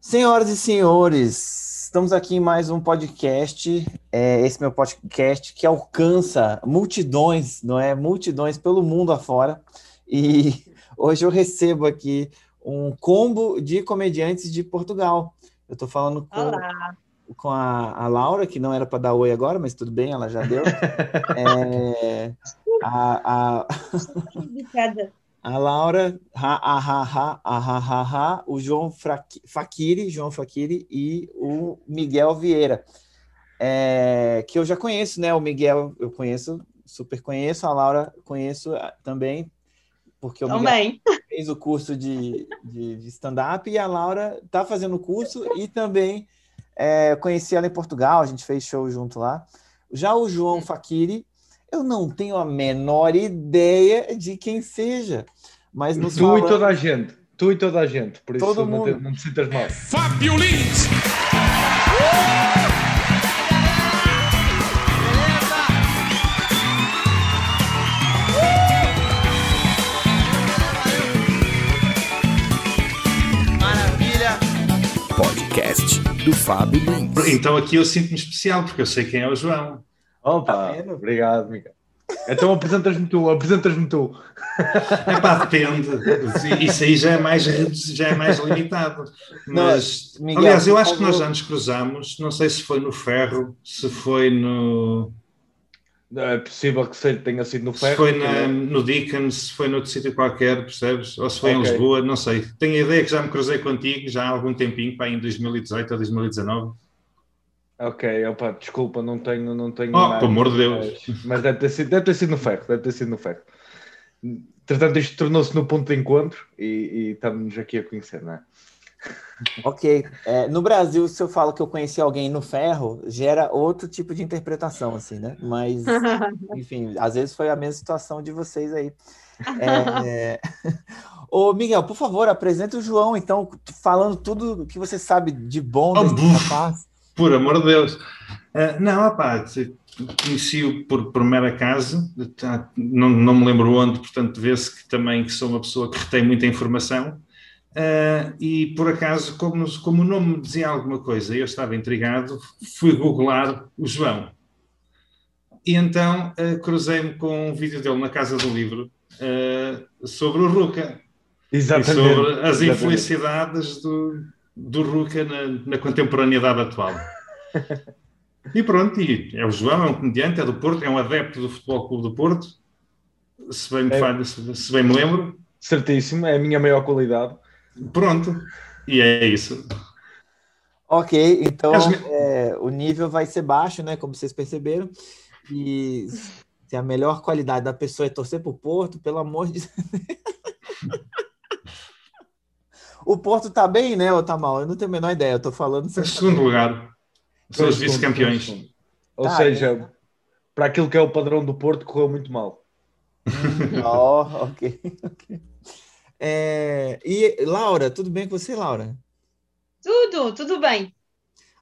Senhoras e senhores, estamos aqui em mais um podcast. É, esse meu podcast que alcança multidões, não é? Multidões pelo mundo afora. E hoje eu recebo aqui um combo de comediantes de Portugal. Eu estou falando com, Olá. com a, a Laura, que não era para dar oi agora, mas tudo bem, ela já deu. É, a, a a Laura, ha, ha, ha, ha, ha, ha, ha, o João Faquiri, João Faquiri e o Miguel Vieira, é, que eu já conheço, né? O Miguel eu conheço, super conheço, a Laura conheço ah, também, porque o também. Miguel fez o curso de, de, de stand-up e a Laura está fazendo o curso e também é, conheci ela em Portugal, a gente fez show junto lá. Já o João Faquiri, eu não tenho a menor ideia de quem seja, mas nos Tu e fala- toda a gente. Tu e toda a gente. Por isso Todo não, te, mundo. não te sintas mal. Fábio Lins. Podcast do Fábio Lins. Então aqui eu sinto-me especial, porque eu sei quem é o João. Opa, Tá obrigado, Miguel. Então apresentas-me tu, apresentas-me tu. Epá, depende. Isso aí já é mais, já é mais limitado. Mas, Miguel, aliás, eu acho que nós já nos cruzamos. Não sei se foi no Ferro, se foi no, É possível que seja, tenha sido no se ferro. foi na- no Deacon, se foi noutro sítio qualquer, percebes? Ou se foi em Ok. Lisboa, não sei. Tenho a ideia que já me cruzei contigo já há algum tempinho, pá, em 2018 ou 2019. Ok, opa, desculpa, não tenho. Não tenho Oh, pelo amor de Deus. Mas, mas deve, ter sido, deve ter sido no ferro, deve ter sido no ferro. Entretanto, isto tornou-se no ponto de encontro e, e estamos aqui a conhecer, não é? Ok. É, no Brasil, se eu falo que eu conheci alguém no ferro, gera outro tipo de interpretação, assim, né? Mas, enfim, às vezes foi a mesma situação de vocês aí. É... Ô, Miguel, por favor, apresenta o João, então, falando tudo que você sabe de bom Oh, desse buf. Por amor de Deus. Ah, não, opá, conheci-o por, por mero acaso, tá, não, não me lembro onde, portanto vê-se que também que sou uma pessoa que retém muita informação. Ah, e por acaso, como, como o nome me dizia alguma coisa, eu estava intrigado, fui googlar o João. E então ah, cruzei-me com um vídeo dele na Casa do Livro ah, sobre o Ruca e sobre as exatamente. infelicidades do, do Ruca na, na contemporaneidade atual. E pronto, e é o João, é um comediante, é do Porto, é um adepto do Futebol Clube do Porto, se bem me, É. falha- se, se bem me lembro. Certíssimo, é a minha maior qualidade. Pronto, e é isso. Ok, então é, o nível vai ser baixo, né? Como vocês perceberam. E se a melhor qualidade da pessoa é torcer pro Porto, pelo amor de Deus. O Porto tá bem, né, ou tá mal? Eu não tenho a menor ideia, eu tô falando. Em segundo lugar, são os vice-campeões. segundo. Ou Tá, seja, para aquilo que é o padrão do Porto, correu muito mal. Ó, ok, ok. É, e Laura, tudo bem com você, Laura? Tudo, tudo bem.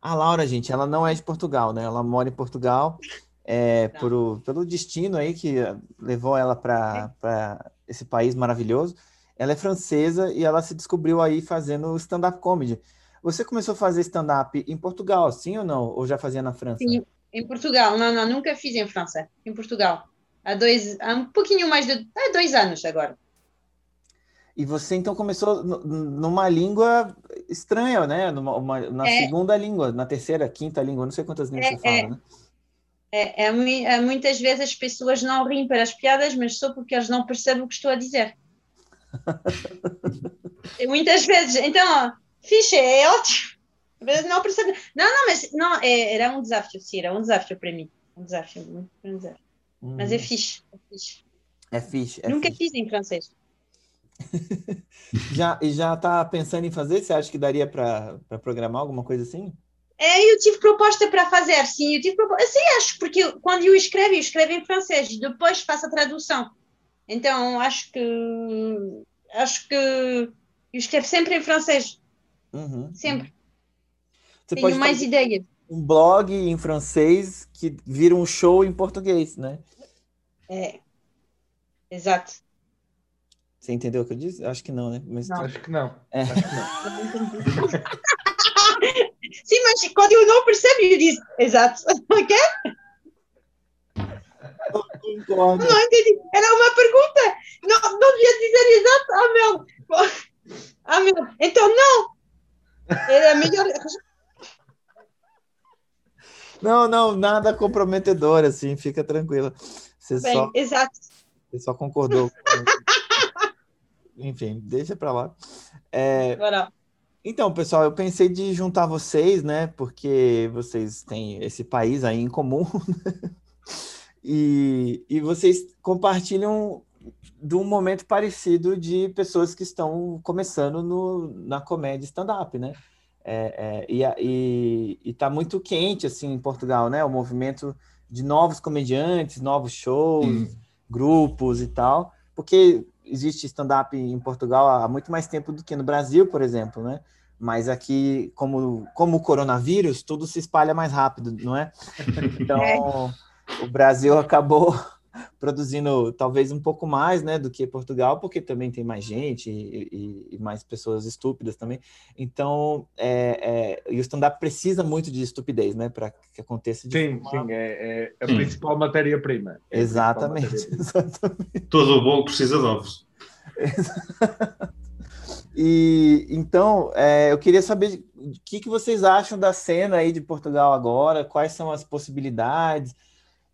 A Laura, gente, ela não é de Portugal, né? Ela mora em Portugal é, Tá. por, o- pelo destino aí que levou ela para esse país maravilhoso. Ela é francesa e ela se descobriu aí fazendo stand-up comedy. Você começou a fazer stand-up em Portugal, sim ou não? Ou já fazia na França? Sim, em Portugal. Não, não, nunca fiz em França. Em Portugal. Há dois, há um pouquinho mais de, há dois anos agora. E você então começou nu- numa língua estranha, né? Numa, uma- na É. segunda língua, na terceira, quinta língua, não sei quantas línguas É, você fala, é. né? É, é mui- muitas vezes as pessoas não riem para as piadas, mas só porque eles não percebem o que estou a dizer. E muitas vezes, então, fixe, é ótimo. Não percebe. Não, não, mas não, é- era um desafio, sim, era um desafio para mim. Um desafio, muito um desafio. Mas é fixe. É fixe. É fixe, é Nunca fixe. fiz em francês. Já, e já tá pensando em fazer? Você acha que daria para programar alguma coisa assim? É, eu tive proposta para fazer, sim, eu tive proposta. Sim, acho, porque eu- quando eu escrevo, eu escrevo em francês, depois faço a tradução. Então, acho que. Acho que. Eu escrevo sempre em francês, Uhum. sempre. Você Tenho pode mais ideias. um blog em francês que vira um show em português, né? É. Exato. Você entendeu o que eu disse? Acho que não, né? Mas Não. Acho que não. É. Acho que não. depois, quando eu não percebo, eu disse, exato, ok? Concordo. Não entendi. Era uma pergunta. Não, não devia dizer exato. Ah, meu. Ah, meu. Então, não. Era melhor. Não, não, nada comprometedor, assim, fica tranquila. Você Bem, só, exato. você só concordou. Enfim, deixa pra lá. É, Agora, Então, pessoal, eu pensei de juntar vocês, né? Porque vocês têm esse país aí em comum. E, e vocês compartilham de um momento parecido de pessoas que estão começando no, na comédia stand-up, né? É, é, e, a- e, e tá muito quente, assim, em Portugal, né? O movimento de novos comediantes, novos shows, Sim. grupos e tal. Porque existe stand-up em Portugal há muito mais tempo do que no Brasil, por exemplo, né? Mas aqui, como, como o coronavírus, tudo se espalha mais rápido, não é? Então, o Brasil acabou produzindo talvez um pouco mais, né, do que Portugal, porque também tem mais gente e, e- e mais pessoas estúpidas também. Então, é, é, e o stand-up precisa muito de estupidez, né, para que aconteça de Sim, forma- sim, é, é a Sim. principal matéria-prima. É Exatamente, matéria-prima. exatamente. Todo o bolo precisa de ovos. E então, é, eu queria saber o que, que vocês acham da cena aí de Portugal agora, quais são as possibilidades.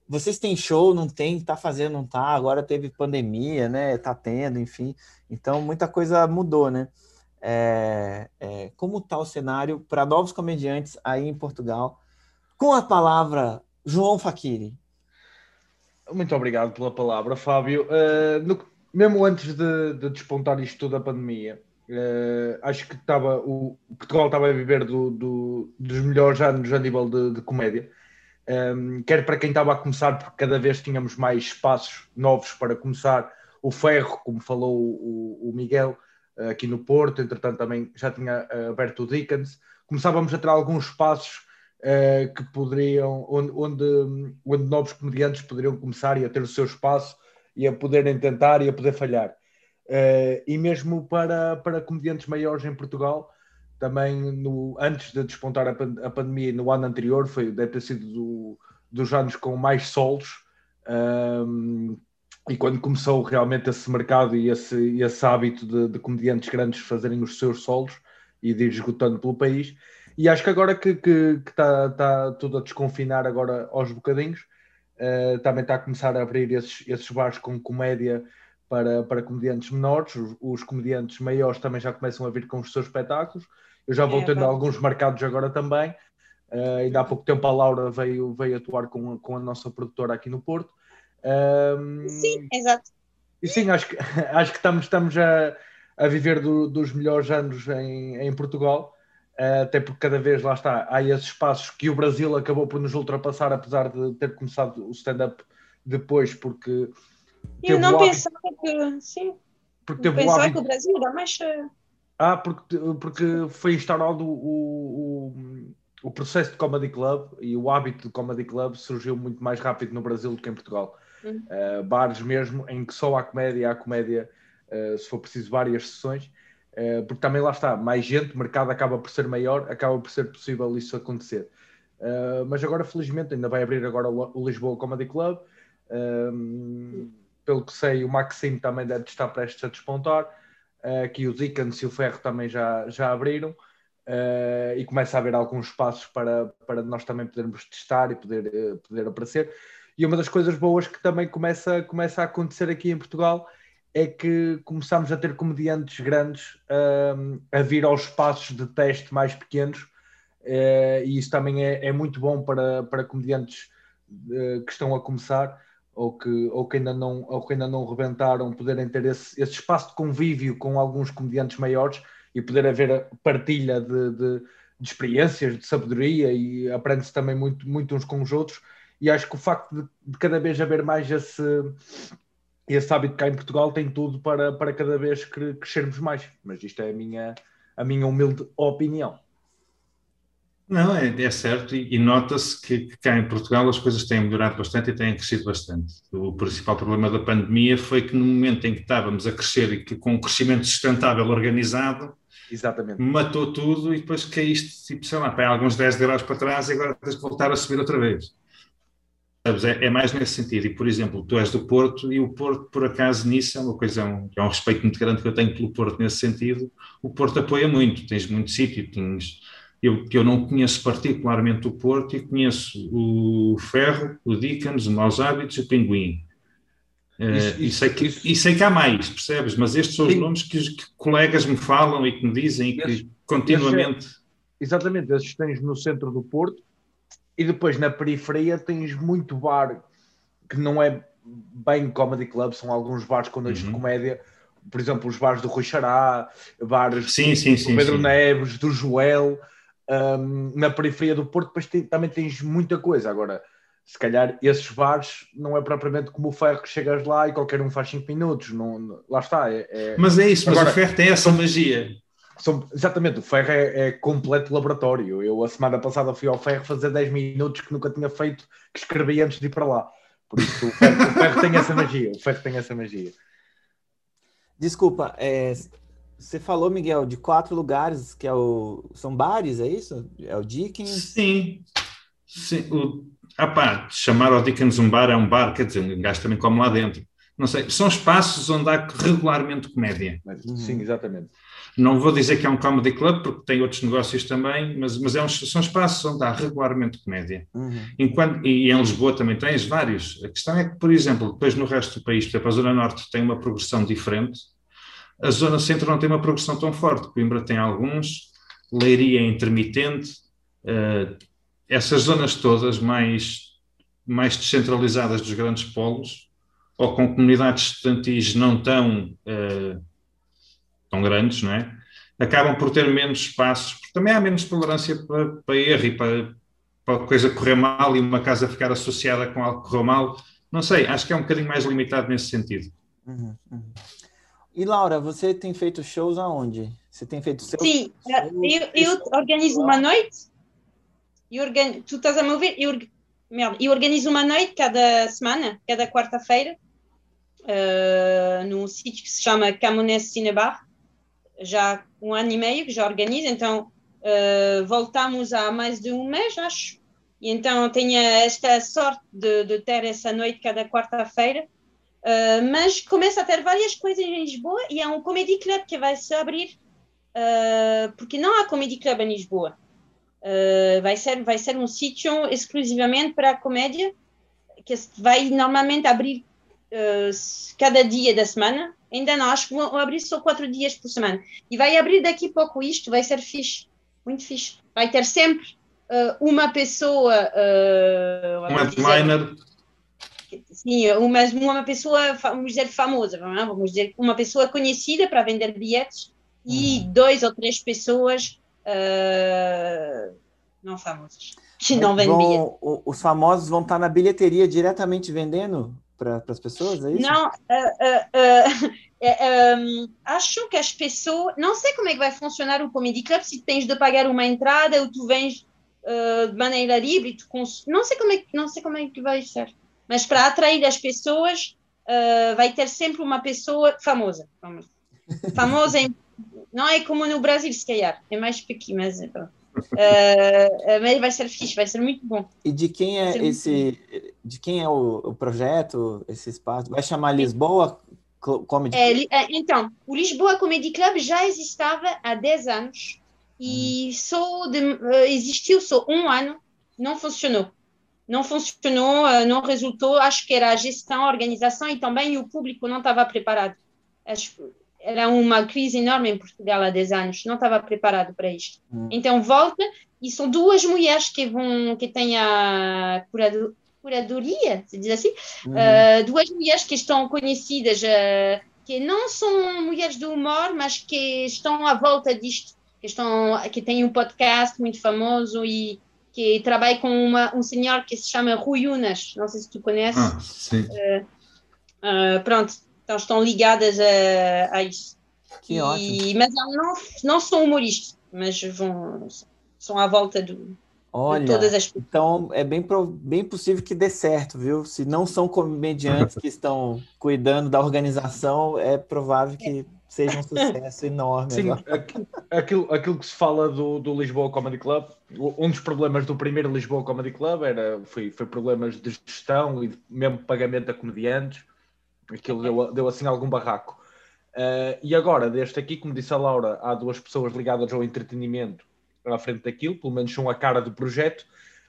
Vocês têm show, não tem? Tá fazendo, não tá? Agora teve pandemia, né? Tá tendo, enfim. Então, muita coisa mudou, né? É, é, como tá o cenário para novos comediantes aí em Portugal? Com a palavra João Fakiri. Muito obrigado pela palavra, Fábio. Uh, no- mesmo antes de, de despontar isto tudo da pandemia, uh, acho que estava o Portugal estava a viver do- do- dos melhores anos a nível de, de comédia. Um, quer para quem estava a começar, porque cada vez tínhamos mais espaços novos para começar. O Ferro, como falou o, o Miguel, uh, aqui no Porto, entretanto também já tinha uh, aberto o Dickens. Começávamos a ter alguns espaços eh, que poderiam, onde, onde, onde novos comediantes poderiam começar e a ter o seu espaço e a poderem tentar e a poder falhar. Eh, e mesmo para, para comediantes maiores em Portugal, também no, antes de despontar a, pan- a pandemia no ano anterior, foi, deve ter sido do- dos anos com mais solos. ahm, e quando começou realmente esse mercado e esse, esse hábito de, de comediantes grandes fazerem os seus solos e de ir esgotando pelo país, e acho que agora que está tá tudo a desconfinar agora aos bocadinhos, eh, também está a começar a abrir esses, esses bares com comédia para, para comediantes menores, os, os comediantes maiores também já começam a vir com os seus espetáculos. Eu já vou É, tendo vai. alguns marcados agora também. Eh, ainda há pouco tempo a Laura veio, veio atuar com, com a nossa produtora aqui no Porto. Ahm, sim, exato. e sim, acho que, acho que estamos, estamos a, a viver do- dos melhores anos em, em Portugal, eh, até porque cada vez lá está, há esses espaços que o Brasil acabou por nos ultrapassar, apesar de ter começado o stand-up depois, porque Eu não pensava que. Sim, porque pensava que hábito. o Brasil era mais. eh, Ah, porque, porque foi instaurado o, o, o processo de Comedy Club e o hábito de Comedy Club surgiu muito mais rápido no Brasil do que em Portugal. Uhum. Uh, bares mesmo em que só há comédia, há comédia, uh, se for preciso, várias sessões, uh, porque também lá está, mais gente, o mercado acaba por ser maior, acaba por ser possível isso acontecer. Mas agora, felizmente, ainda vai abrir agora o, o Lisboa Comedy Club. Um, pelo que sei, o Maxime também deve estar prestes a despontar. Uh, o Dickens e o Ferro também já, já abriram uh, e começa a haver alguns espaços para, para nós também podermos testar e poder, uh, poder aparecer. E uma das coisas boas que também começa, começa a acontecer aqui em Portugal é que começamos a ter comediantes grandes um, a vir aos espaços de teste mais pequenos uh, e isso também é, é muito bom para, para comediantes uh, que estão a começar ou que, ou que, ainda, não, ou que ainda não rebentaram, poderem ter esse, esse espaço de convívio com alguns comediantes maiores e poder haver partilha de, de, de experiências, de sabedoria e aprende-se também muito, muito uns com os outros. E acho que o facto de, de cada vez haver mais esse, esse hábito cá em Portugal tem tudo para, para cada vez crescermos mais. Mas isto é a minha, a minha humilde opinião. Não, é, é certo, e, e nota-se que, que, cá em Portugal as coisas têm melhorado bastante e têm crescido bastante. O principal problema da pandemia foi que no momento em que estávamos a crescer e que com um crescimento sustentável organizado, Exatamente. matou tudo e depois caíste, tipo, sei lá, para alguns 10 graus para trás e agora tens que voltar a subir outra vez. É, é mais nesse sentido. E, por exemplo, tu és do Porto e o Porto, por acaso, nisso é uma coisa, é um, é um respeito muito grande que eu tenho pelo Porto nesse sentido. O Porto apoia muito, tens muito sítio, tens, eu, que eu não conheço particularmente o Porto e conheço o Ferro, o Dickens, o Maus Hábitos e o Pinguim. Eh, Isso- e, isso- sei que, isso- e sei que há mais, percebes? Mas estes são os Sim. nomes que, que colegas me falam e que me dizem e que continuamente. Exatamente, esses tens no centro do Porto e depois na periferia tens muito bar que não é bem comedy club, são alguns bares com noites Uhum. de comédia, por exemplo, os bares do Rui Xará, bares Sim, sim, do sim. Pedro. Neves, do Joel, hum, na periferia do Porto, depois tem- também tens muita coisa. Agora, se calhar esses bares não é propriamente como o ferro que chegas lá e qualquer um faz 5 minutos, não, não- lá está. É, é- Mas é isso, mas Agora- o Ferro tem essa magia. são- exatamente, o ferro é, é completo laboratório. Eu a semana passada fui ao ferro fazer 10 minutos que nunca tinha feito, que escrevi antes de ir para lá. Por isso o ferro, o ferro tem essa magia, o ferro tem essa magia. Desculpa, é, você falou, Miguel, de quatro lugares que é o, são bares, é isso? É o Dickens? Sim. Sim. O, ah pá, chamar ao Dickens um bar é um bar, quer dizer, um gajo também come lá dentro. Não sei, são espaços onde há regularmente comédia. Uhum. Sim, exatamente. Não vou dizer que é um comedy club, porque tem outros negócios também, mas, mas é um, são espaços onde há regularmente comédia. Uhum. Enquanto, e em Lisboa também tens vários. A questão é que, por exemplo, depois no resto do país, por exemplo, a Zona Norte tem uma progressão diferente, a Zona Centro não tem uma progressão tão forte. Coimbra tem alguns, Leiria é intermitente, eh, essas zonas todas mais, mais descentralizadas dos grandes polos, ou com comunidades estudantis não tão, eh, tão grandes, não é? Acabam por ter menos espaços, porque também há menos tolerância para, para erro e para, para coisa correr mal e uma casa ficar associada com algo que correu mal. Não sei, acho que é um bocadinho mais limitado nesse sentido. Uhum, uhum. E Laura, você tem feito shows aonde? Você tem feito seu? Sim, eh, eu, eu organizo uma noite. Eu organ... Tu estás a me ouvir? Eu, Merda, eu organizo uma noite cada semana, cada quarta-feira, eh, num sítio que se chama Camonés Cinebar. Já há um ano e meio que já organizo, então eh, voltamos há mais de um mês, acho. E então tenho esta sorte de, de ter essa noite cada quarta-feira. Uh, mas começa a ter várias coisas em Lisboa e há um comedy club que vai se abrir uh, porque não há comedy club em Lisboa. Uh, vai ser vai ser um sítio exclusivamente para a comédia que vai normalmente abrir cada dia da semana. Ainda não, acho que vão abrir só quatro dias por semana. E vai abrir daqui a pouco isto, vai ser fixe, muito fixe. Vai ter sempre uma pessoa. Um headliner, Sim, uma, uma pessoa, vamos dizer, famosa, é? vamos dizer, uma pessoa conhecida para vender bilhetes e dois ou três pessoas ah, não famosas, que não vendem bilhetes. os famosos vão estar na bilheteria diretamente vendendo para as pessoas, é isso? Não, ah, é, um, acho que as pessoas, não sei como é que vai funcionar o Comedy Club, se tens de pagar uma entrada ou tu vens ah, de maneira livre, tu cons- não sei como é não sei como é que vai ser, mas para atrair as pessoas ah, vai ter sempre uma pessoa famosa, vamos. famosa em, não é como no Brasil se calhar, é mais pequeno, mas é pronto. Ah, mas vai ser fixe, vai ser muito bom. E de quem é esse, de quem é o, o projeto, esse espaço? Vai chamar Lisboa Cl- Comedy É, li- é, então, o Lisboa Comedy Club já existava há 10 anos e só de- existiu só um ano, não funcionou. Não funcionou, eh, não resultou. Acho que era a gestão, a organização e também o público não estava preparado. Acho que era uma crise enorme em Portugal há 10 anos, não estava preparado para isto. Hum. Então volta e são duas mulheres que vão que têm a curado- curadoria, se diz assim, Uhum. Uh, duas mulheres que estão conhecidas, uh, que não são mulheres do humor, mas que estão à volta disto, que, estão, que têm um podcast muito famoso e que trabalha com uma, um senhor que se chama Rui Unas, não sei se tu conheces. Ah, sim. Uh, pronto, então estão ligadas a, a isso. Que E- ótimo. Mas não, não são humoristas, mas vão, são à volta do, Olha, de todas as então é bem, bem possível que dê certo, viu? Se não são comediantes que estão cuidando da organização, é provável que seja um sucesso enorme. Sim, aquilo, aquilo que se fala do, do Lisboa Comedy Club, um dos problemas do primeiro Lisboa Comedy Club era, foi, foi problemas de gestão e mesmo pagamento a comediantes. Aquilo deu, deu assim algum barraco. Uh, e agora, deste aqui, como disse a Laura, há duas pessoas ligadas ao entretenimento à frente daquilo, pelo menos são a cara do projeto,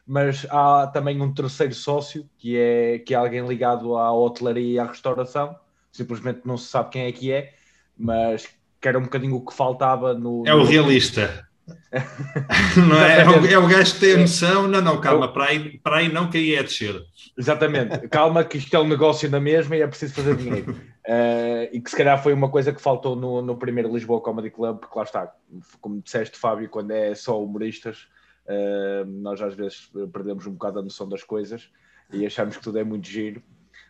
mas há também um terceiro sócio, que é, que é alguém ligado à hotelaria e à restauração, simplesmente não se sabe quem é que é, mas que era um bocadinho o que faltava no. É o realista. não é? É o, é o gajo que tem a noção. Não, não, calma, para aí, para aí não, que aí é descer. Exatamente, calma, que isto é um negócio na mesma e é preciso fazer dinheiro. Uh, e que se calhar foi uma coisa que faltou no, no primeiro Lisboa Comedy Club, porque lá está, como disseste, Fábio, quando é só humoristas, uh, nós às vezes perdemos um bocado a noção das coisas e achamos que tudo é muito giro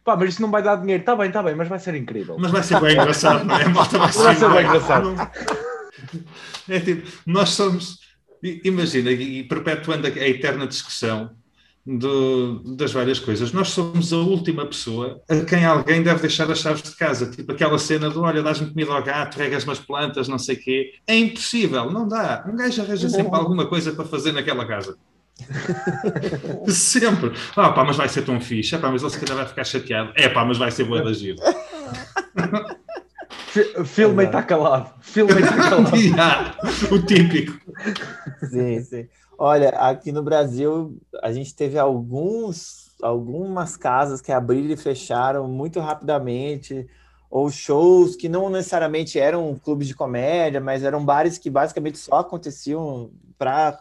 Pá, mas isso não vai dar dinheiro. Está bem, está bem, mas vai ser incrível. Mas vai ser bem engraçado, não é? A malta vai ser, vai ser bem engraçado. É tipo, nós somos. Imagina, e perpetuando a eterna discussão do, das várias coisas, nós somos a última pessoa a quem alguém deve deixar as chaves de casa. Tipo aquela cena do: olha, dás-me comida ao gato, regas umas plantas, não sei o quê. É impossível, não dá. Um gajo arranja sempre alguma coisa para fazer naquela casa. Sempre. Ah, pá, mas vai ser tão fixe. É, pá, mas ele se calhar vai ficar chateado. É, pá, mas vai ser boa da giro. Filma e está calado. Filma e está calado. yeah, o típico. Sim, sim. Olha, aqui no Brasil, a gente teve alguns, algumas casas que abriram e fecharam muito rapidamente, ou shows que não necessariamente eram clubes de comédia, mas eram bares que basicamente só aconteciam para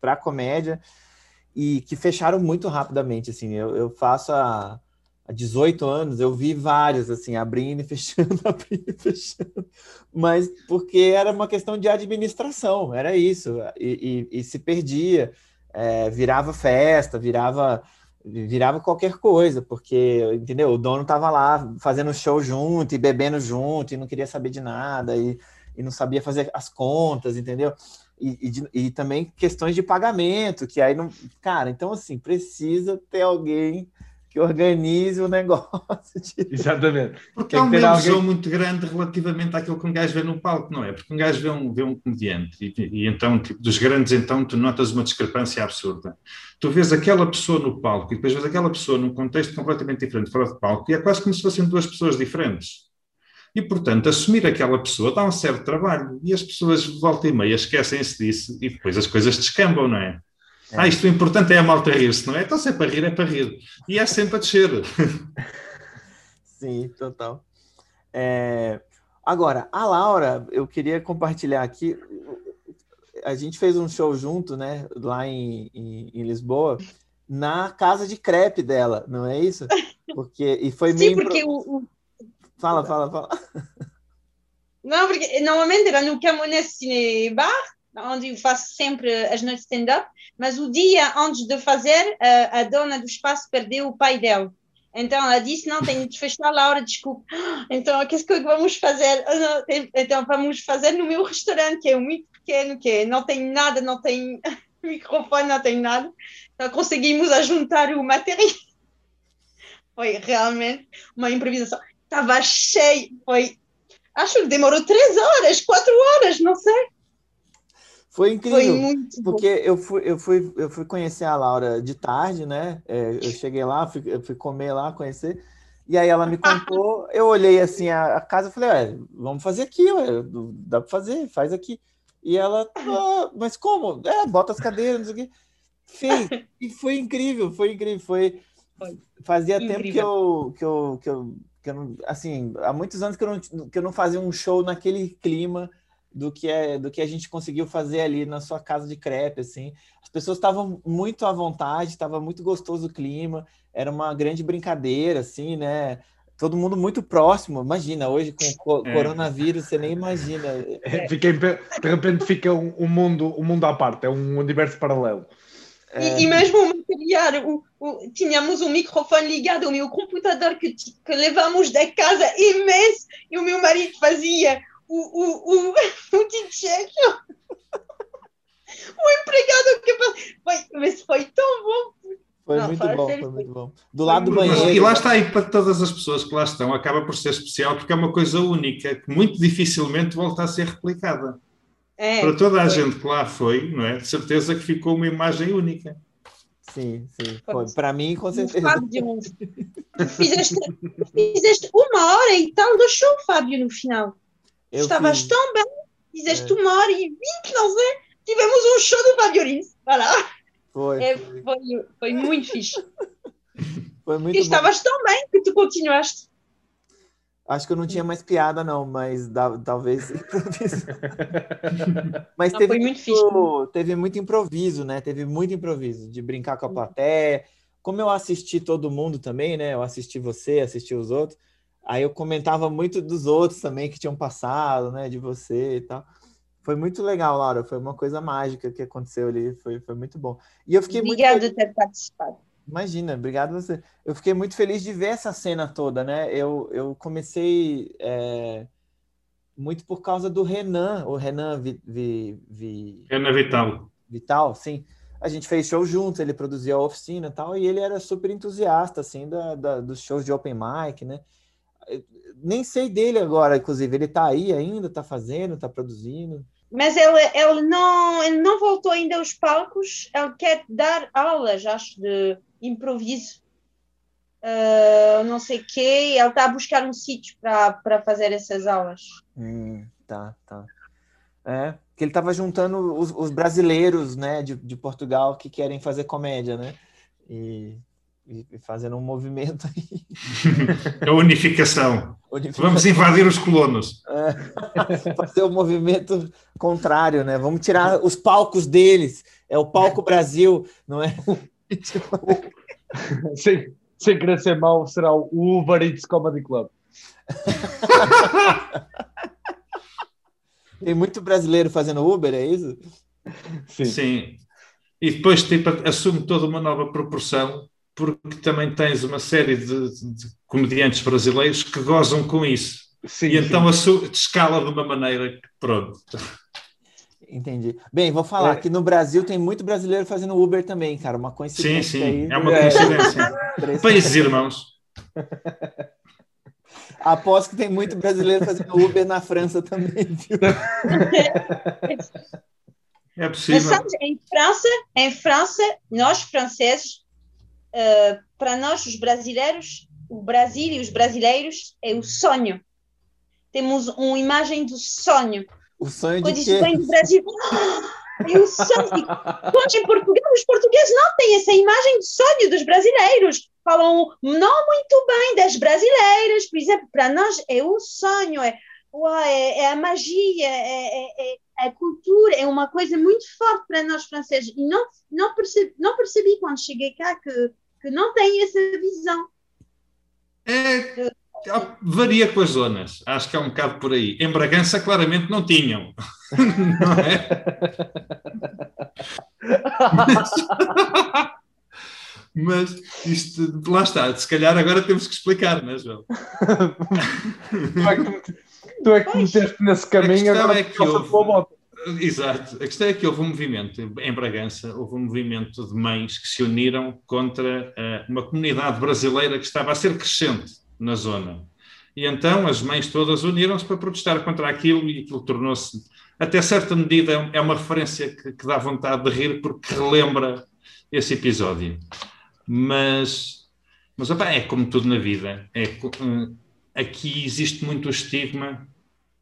para comédia e que fecharam muito rapidamente, assim, eu, eu faço há, há 18 anos, eu vi vários, assim, abrindo e fechando, abrindo e fechando, mas porque era uma questão de administração, era isso, e, e, e se perdia, é, virava festa, virava virava qualquer coisa, porque, entendeu? O dono estava lá fazendo show junto e bebendo junto e não queria saber de nada e, e não sabia fazer as contas, entendeu? E, e, e, também questões de pagamento, que aí não. Cara, então assim, precisa ter alguém que organize o negócio. De... Exatamente. Porque é uma ilusão alguém... muito grande relativamente àquilo que um gajo vê no palco, não é? Porque um gajo vê um, vê um comediante e, e então, tipo, dos grandes, então, tu notas uma discrepância absurda. Tu vês aquela pessoa no palco e depois vês aquela pessoa num contexto completamente diferente fora de palco e é quase como se fossem duas pessoas diferentes. E, portanto, assumir aquela pessoa dá um certo trabalho. E as pessoas, volta e meia, esquecem-se disso e depois as coisas descambam, não é? é. Ah, isto o importante é a malta rir-se, não é? Então, se é para rir, é para rir. E é sempre a descer. Sim, total. É... Agora, a Laura, eu queria compartilhar aqui. A gente fez um show junto, né, lá em, em, em Lisboa, na casa de crepe dela, não é isso? Porque, e foi Sim, meio porque o, Fala, fala, fala. Não, porque normalmente era no Camões Cine Bar, onde eu faço sempre as noites stand-up, mas o dia antes de fazer, a, a, dona do espaço perdeu o pai dela. Então ela disse: Não, tenho de fechar a hora, desculpe. Então, o que é que vamos fazer? Então, vamos fazer no meu restaurante, que é muito pequeno, que não tem nada, não tem microfone, não tem nada. Então, conseguimos ajuntar o material. Foi realmente uma improvisação estava cheio. Foi, acho que demorou três horas, quatro horas, não sei. Foi incrível, Foi muito porque eu fui, eu, fui, eu fui conhecer a Laura de tarde, né? É, eu cheguei lá, fui, eu fui comer lá, conhecer, e aí ela me contou, eu olhei assim a, a casa e falei, vamos fazer aqui, ué, dá para fazer, faz aqui. E ela, ah, mas como? É, bota as cadeiras, não sei o quê. Fez, e foi incrível, foi incrível, foi... Fazia incrível. tempo que eu, que eu, que eu que eu não, assim, há muitos anos que eu, não, que eu não fazia um show naquele clima do que é do que a gente conseguiu fazer ali na sua casa de crepe, assim. As pessoas estavam muito à vontade, estava muito gostoso o clima, era uma grande brincadeira, assim, né? Todo mundo muito próximo. Imagina, hoje com o é. coronavírus, você nem imagina. É, fiquei, de repente fica um, um, mundo, um mundo à parte, é um universo paralelo. E, e, mesmo o material, o, o, tínhamos um microfone ligado ao meu computador que, que levamos da casa imenso e o meu marido fazia o, o, o, o DJ. o empregado que foi, mas foi tão bom. Foi Não, muito bom, foi muito bom. Do lado do banheiro. e lá está aí para todas as pessoas que lá estão, acaba por ser especial porque é uma coisa única que muito dificilmente volta a ser replicada. É, Para toda a foi. gente que lá foi, não é? De certeza que ficou uma imagem única. Sim, sim. Foi. Para mim, com certeza. Fábio, fizeste, fizeste uma hora e tal do show, Fábio, no final. Eu Estavas fiz- tão bem, fizeste É. uma hora e vinte, não sei. Tivemos um show do Fábio Rins. Voilà. Foi, É, foi, foi, foi muito fixe. foi muito E bom. estavas tão bem que tu continuaste. Acho que eu não tinha mais piada, não, mas dá- talvez improviso. mas Não, teve muito fixe. teve muito improviso, né? Teve muito improviso, de brincar com a plateia. Como eu assisti todo mundo também, né? Eu assisti você, assisti os outros. Aí eu comentava muito dos outros também que tinham passado, né? De você e tal. Foi muito legal, Laura. Foi uma coisa mágica que aconteceu ali. Foi, foi muito bom. E eu fiquei muito Obrigada por ter participado. Imagina, obrigado você. Eu fiquei muito feliz de ver essa cena toda, né? Eu, eu comecei é, muito por causa do Renan, o Renan Vi- Vi- Vi- na Vital. Vital, sim. A gente fez show juntos, ele produzia a oficina e tal, e ele era super entusiasta, assim, da, da- dos shows de open mic, né? Eu Nem sei dele agora, inclusive, ele tá aí ainda, tá fazendo, tá produzindo. Mas ele, ele, não, ele não voltou ainda aos palcos. Ele quer dar aulas, acho, de improviso. Ah, não sei o quê. Ele está a buscar um sítio para para fazer essas aulas. Hum, tá, tá. É, que ele estava juntando os, os brasileiros, né, de, de Portugal que querem fazer comédia, né? E, e fazendo um movimento aí. A unificação. Vamos invadir os colonos. fazer o movimento contrário, né? Vamos tirar os palcos deles. É o palco Brasil, não é? sem, sem querer ser mau, será o Uber Eats Comedy Club. Tem muito brasileiro fazendo Uber, é isso? Sim. Sim. E depois tipo, assume toda uma nova proporção, porque também tens uma série de, de comediantes brasileiros que gozam com isso. Sim, E então sim. assu- escala de uma maneira que, pronto. Entendi. Bem, vou falar É. que no Brasil tem muito brasileiro fazendo Uber também, cara. Uma Sim, coincidência sim, aí. é uma É. coincidência. Três- Países irmãos. Aposto que tem muito brasileiro fazendo Uber na França também, viu? É Mas possível. sabes, em França, em França, nós franceses, ah, para nós os brasileiros, o Brasil e os brasileiros é o sonho. Temos uma imagem do sonho. O sonho Quando de quê? vem do Brasil, é o sonho. Quando em Portugal, os portugueses não têm essa imagem de sonho dos brasileiros. Falam não muito bem das brasileiras, por exemplo, para nós é o sonho, é, uau, é, é a magia, é, é- é a cultura, é uma coisa muito forte para nós franceses. E não, não, percebi, não percebi quando cheguei cá que, que não tem essa visão. É, varia com as zonas. Acho que é um bocado por aí. Em Bragança, claramente, não tinham. não é? Mas isto, lá está. Se calhar agora temos que explicar, não é, João? Tu é que, tu é me meteste nesse caminho, A questão agora é que houve- tua bota. Exato. A questão é que houve um movimento em Bragança, houve um movimento de mães que se uniram contra eh, uma comunidade brasileira que estava a ser crescente na zona. E então as mães todas uniram-se para protestar contra aquilo e aquilo tornou-se, até certa medida, é uma referência que, que dá vontade de rir porque relembra esse episódio. Mas, mas opá, é como tudo na vida. É, eh, aqui existe muito estigma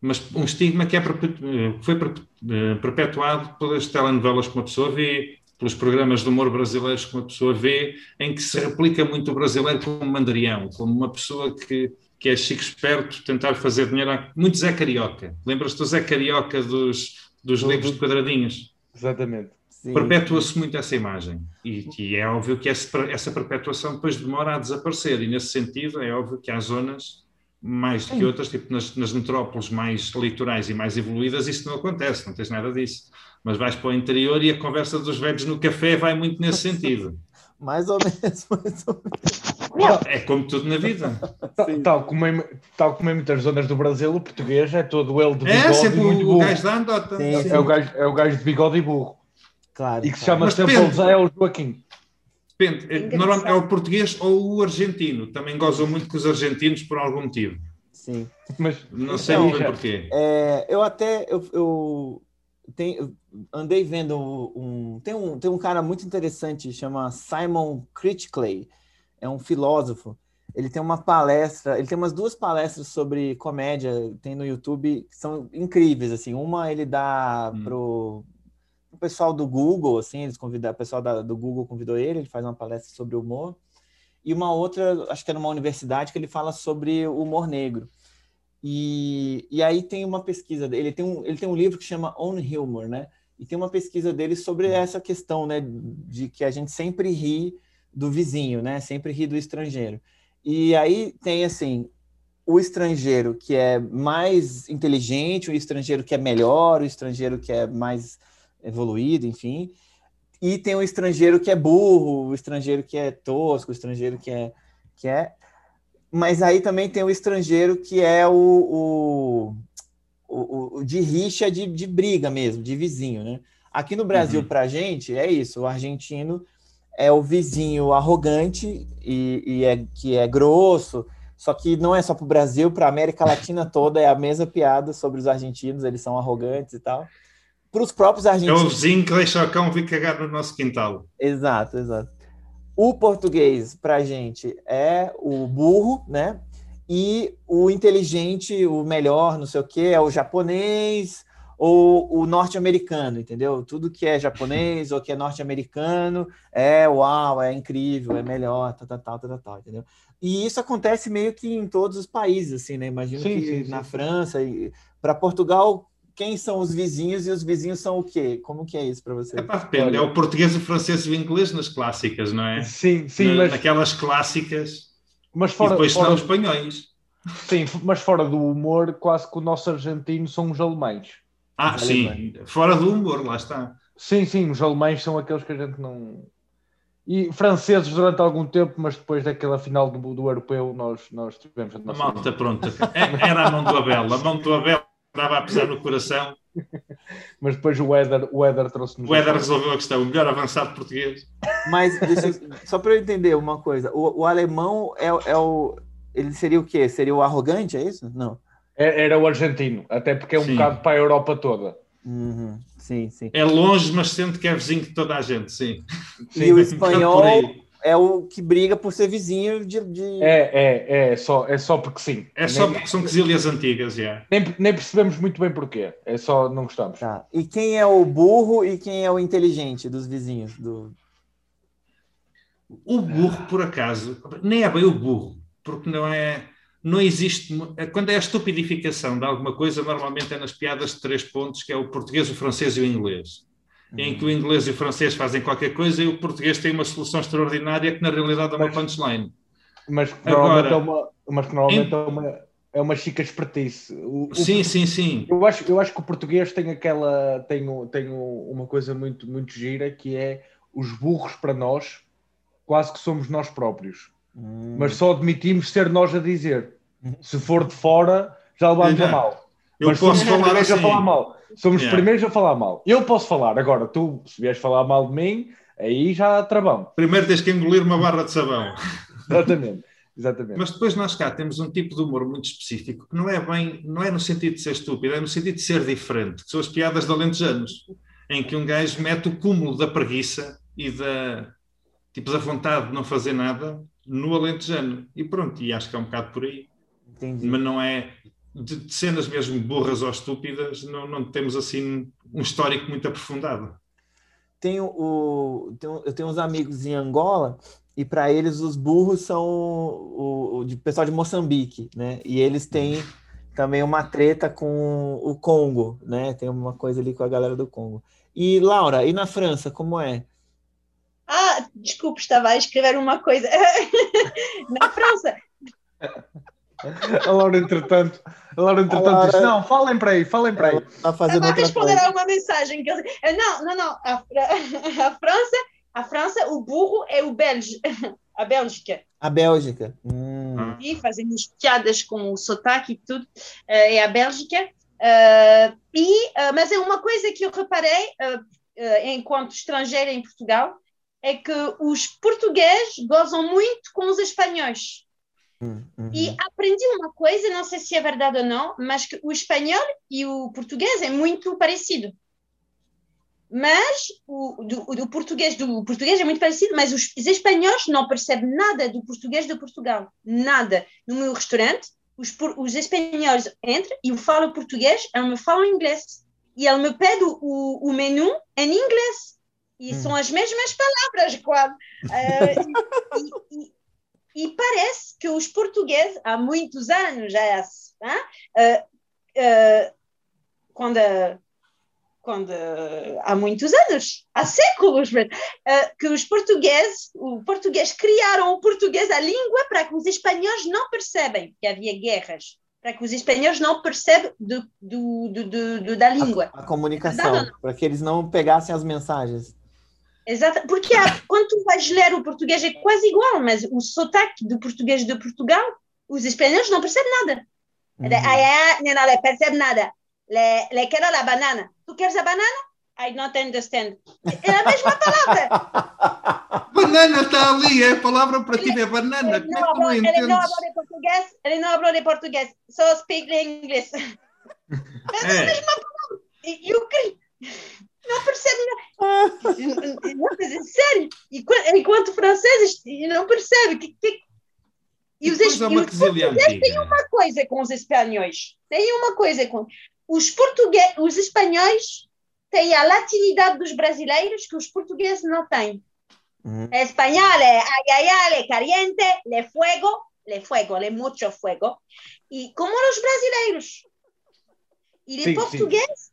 mas um estigma que é eh, foi eh, perpetuado pelas telenovelas que uma pessoa vê, pelos programas de humor brasileiros que uma pessoa vê, em que se replica muito o brasileiro como mandarião, como uma pessoa que, que é chico esperto, tentar fazer dinheiro. Muito Zé Carioca. Lembras-te do Zé Carioca dos, dos Do- livros de quadradinhos? Exatamente. Perpetua-se muito essa imagem. E, e é óbvio que essa perpetuação depois demora a desaparecer. E nesse sentido, é óbvio que há zonas mais do que outras, tipo nas, nas metrópoles mais litorais e mais evoluídas, isso não acontece, não tens nada disso. Mas vais para o interior e a conversa dos velhos no café vai muito nesse sentido. Mais ou menos, mais ou menos. É como tudo na vida. Tal, tal como em, tal como em muitas zonas do Brasil, o português é todo ele de É bigode sempre e muito o, o burro. gajo da andota. Sim, É, o gajo, é o gajo de bigode e burro. Claro. E que se chama Mas sempre o ou Joaquim. Depende. É, normalmente é o português ou o argentino. Também gozam muito com os argentinos por algum motivo. Sim. Mas não sei então, bem porquê. É, eu até eu, eu tenho, andei vendo um tem, um. tem um cara muito interessante, chama Simon Critickley. É um filósofo. Ele tem uma palestra, ele tem umas duas palestras sobre comédia, tem no YouTube, que são incríveis, assim. Uma ele dá hum. pro, o pessoal do Google, assim, eles convidaram, o pessoal da, do Google convidou ele, ele faz uma palestra sobre humor. E uma outra, acho que é numa universidade, que ele fala sobre humor negro. E, e aí tem uma pesquisa dele, ele tem um, ele tem um livro que chama On Humor, né? E tem uma pesquisa dele sobre hum. essa questão, né, de que a gente sempre ri do vizinho, né? Sempre ri do estrangeiro. E aí tem assim, o estrangeiro que é mais inteligente, o estrangeiro que é melhor, o estrangeiro que é mais evoluído, enfim. E tem o estrangeiro que é burro, o estrangeiro que é tosco, o estrangeiro que é. Que é... Mas aí também tem o estrangeiro que é o, o, o, o de rixa, de, de briga mesmo, de vizinho, né? Aqui no Brasil, uhum. para a gente, é isso. O argentino é o vizinho arrogante e, e é, que é grosso, só que não é só para o Brasil, para a América Latina toda é a mesma piada sobre os argentinos, eles são arrogantes e tal para os próprios argentinos. É o vizinho que deixa o cão vir cagar no nosso quintal. Exato, exato. O português, para a gente, é o burro, né? E o inteligente, o melhor, não sei o quê, é o japonês ou o norte-americano, entendeu? Tudo que é japonês ou que é norte-americano é uau, é incrível, é melhor, tal, tal, tal, tal, tal, entendeu? E isso acontece meio que em todos os países, assim, né? Imagino sim, que sim, na sim. França e para Portugal quem são os vizinhos e os vizinhos são o quê? Como que é isso para você? É, pá, depende, é o português, o francês e o inglês nas clássicas, não é? Sim, sim, Na, mas... Naquelas clássicas, mas fora, e depois fora... são os espanhóis. Sim, mas fora do humor, quase que o nosso argentino são os alemães. Ah, os sim, alemães. fora do humor, lá está. Sim, sim, os alemães são aqueles que a gente não... E franceses durante algum tempo, mas depois daquela final do, do europeu nós, nós tivemos... A, a malta pronta. É, era a mão do Abel, a mão do Abel estava a pesar no coração Mas depois o Éder, o Éder trouxe-nos. O Éder resolveu a questão, o melhor avançado português. Mas só para eu entender uma coisa: o, o alemão é, é, o. Ele seria o quê? Seria o arrogante, é isso? Não. É, era o argentino, até porque é um sim. bocado para a Europa toda. Uhum. Sim, sim. É longe, mas sente que é vizinho de toda a gente, sim. E o espanhol é o que briga por ser vizinho de. de... É, é, é só, é só porque sim. É só porque são quesilhas antigas, yeah. nem, nem percebemos muito bem porquê. É só não gostamos. Tá. E quem é o burro e quem é o inteligente dos vizinhos? Do... O burro, por acaso, nem é bem o burro, porque não é. Não existe. Quando é a estupidificação de alguma coisa, normalmente é nas piadas de três pontos, que é o português, o francês e o inglês em que o inglês e o francês fazem qualquer coisa e o português tem uma solução extraordinária que na realidade é uma punchline. Mas que normalmente, Agora, é, uma, mas que normalmente em... é uma é uma chica espertice. O, sim, o, sim, sim. Eu acho, eu acho que o português tem aquela tem, tem uma coisa muito, muito gira que é os burros para nós quase que somos nós próprios. Hum. Mas só admitimos ser nós a dizer. Se for de fora, já levamos a mal. Eu mas posso falar assim. a falar mal. Somos yeah. os primeiros a falar mal. Eu posso falar, agora tu, se vieres falar mal de mim, aí já travamos. Primeiro tens que engolir uma barra de sabão. Exatamente. Exatamente. Mas depois nós cá temos um tipo de humor muito específico que não é bem, não é no sentido de ser estúpido, é no sentido de ser diferente, que são as piadas de alentejanos, em que um gajo mete o cúmulo da preguiça e da, tipo, da vontade de não fazer nada no alentejano. E pronto, e acho que é um bocado por aí. Entendi. Mas não é, de, cenas mesmo burras ou estúpidas, não, não temos assim um histórico muito aprofundado. Tenho, o, tenho, eu tenho uns amigos em Angola e para eles os burros são o, o, de pessoal de Moçambique, né? E eles têm também uma treta com o Congo, né? Tem uma coisa ali com a galera do Congo. E Laura, e na França, como é? Ah, desculpe, estava a escrever uma coisa. na França. A Laura, entretanto, a Laura, entretanto, Laura... disse: Não, falem para aí, falem para aí. Está fazendo Estava a responder coisa. a uma mensagem que ele eh, Não, não, não. A, a, França, a França, o burro é o Belge, a Bélgica. A Bélgica. Hum. E fazemos piadas com o sotaque e tudo. Eh, é a Bélgica. Uh, e, uh, mas é uma coisa que eu reparei uh, enquanto estrangeira em Portugal é que os portugueses gozam muito com os espanhóis. Hum, uhum. E aprendi uma coisa, não sei se é verdade ou não, mas que o espanhol e o português é muito parecido. Mas o do, do português do português é muito parecido, mas os, os espanhóis não percebem nada do português de Portugal, nada. No meu restaurante, os, os espanhóis entram e eu falo português, eles me falam inglês. E ele me pede o, o menu em inglês. E hum. são as mesmas palavras, quase. Uh, e, e, parece que os portugueses, há muitos anos já, uh, uh, quando quando há muitos anos, há séculos, uh, que os portugueses, o português criaram o português, a língua, para que os espanhóis não percebem que havia guerras, para que os espanhóis não percebem do, do, do, do da língua. A, a comunicação, para que eles não pegassem as mensagens. Exato, porque há, quando tu vais ler o português é quase igual, mas o sotaque do português de Portugal, os espanhóis não percebem nada. Uhum. Aí, não, não percebe nada. Le, le quero a banana. Tu queres a banana? I not understand. É a mesma palavra. banana está ali, é a palavra para ti, é banana. Ele não, falou, ele não falou de português, ele não falou de português, só speak inglês. É, é a mesma palavra. E eu creio. Não percebe nada. Não, sério. Enquanto franceses, não percebe. Que, que... E, os, es... é uma os portugueses têm uma coisa com os espanhóis. Tem uma coisa com os, portugueses, os espanhóis têm a latinidade dos brasileiros que os portugueses não têm. Uhum. Espanhol é ay, ay, ay, é caliente, le fuego, le fuego, le mucho fuego. E como os brasileiros. E de português,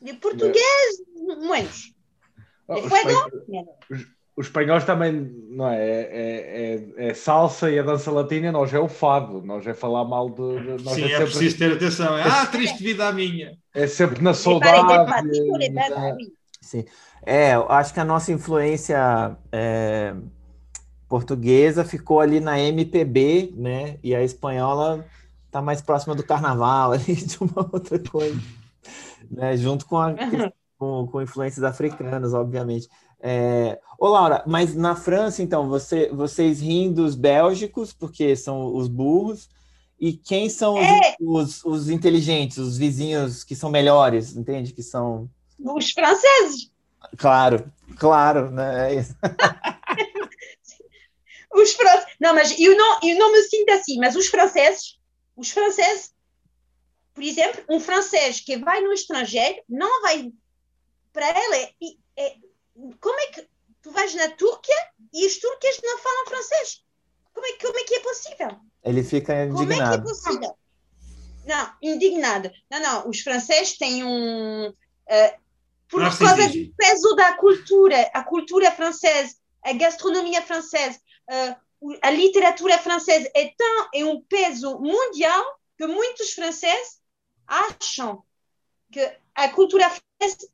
de português, menos. De fuego, menos os espanhóis também, não é? É, é? é, salsa e a dança latina, nós é o fado, nós é falar mal de. de Sim, é, sempre... preciso ter atenção. É, ah, triste vida a minha. É sempre na saudade. Sim. É, eu acho que a nossa influência é, portuguesa ficou ali na MPB, né? E a espanhola está mais próxima do carnaval, ali, de uma outra coisa. Né? Junto com, a, com, com influências africanas, obviamente. É... Ô, Laura, mas na França, então, você, vocês riem dos bélgicos, porque são os burros, e quem são os, é... os, os, inteligentes, os vizinhos que são melhores, entende? Que são. Os franceses. Claro, claro, né? É os franceses. Não, mas eu não, eu não me sinto assim, mas os franceses, os franceses, por exemplo, um francês que vai no estrangeiro não vai para ele é, é como é que tu vais na Turquia e os turcos não falam francês? Como é, como é que é possível? Ele fica indignado. Como é que é possível? Não, indignado. Não, não, os franceses têm um. Uh, por não causa do peso da cultura, a cultura francesa, a gastronomia francesa, uh, a literatura francesa é, tão, é um peso mundial que muitos franceses acham que a cultura francesa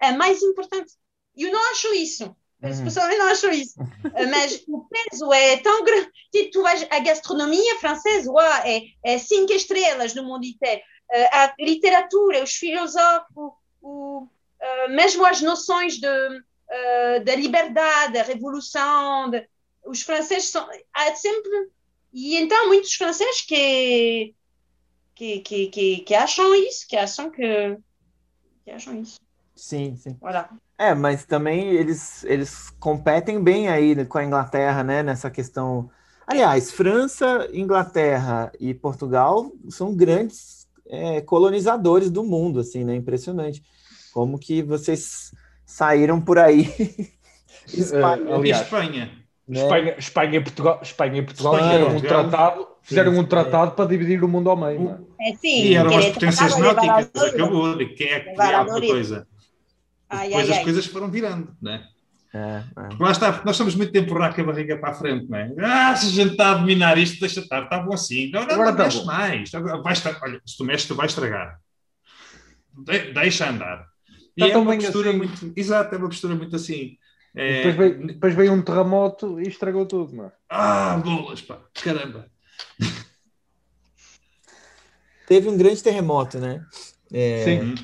é mais importante. Eu não acho isso. Uhum. Pessoalmente não acho isso. Mas o peso é tão grande. Tipo, tu vais, a gastronomia francesa uau, é, é cinco estrelas no mundo inteiro. Eh, a literatura, os filósofos, o, uh, mesmo as noções de, uh, da liberdade, da revolução. De, os franceses são. Há sempre. E então, muitos franceses que, que, que, que, que acham isso, que acham que, que acham isso. Sim, sim. Olha. É, mas também eles, eles competem bem aí com a Inglaterra, né? Nessa questão. Aliás, França, Inglaterra e Portugal são grandes é, colonizadores do mundo, assim, né? Impressionante. Como que vocês saíram por aí. Espanha, uh, aliás, Espanha. Né? Espanha, Espanha, e Portugal, Espanha e Portugal Espanha, fizeram um tratado, fizeram um tratado para dividir o mundo ao meio. Não é? É, sim, e eram as potências náuticas, acabou. Quem é que criava a coisa? Ai, depois ai, as ai. coisas foram virando, né? É, é. Lá está, nós estamos muito tempo a com a barriga para a frente, não é? Ah, se a gente está a dominar isto, deixa estar, está bom assim. Não, não, Agora não mexe mais. Vai estar, olha, se tu mexes, tu vais estragar. De, deixa andar. E é uma postura assim. muito. Exato, é uma postura muito assim. É... Depois, veio, depois veio um terremoto e estragou tudo, não é? Ah, bolas, pá, caramba. Teve um grande terremoto, né? É... Sim.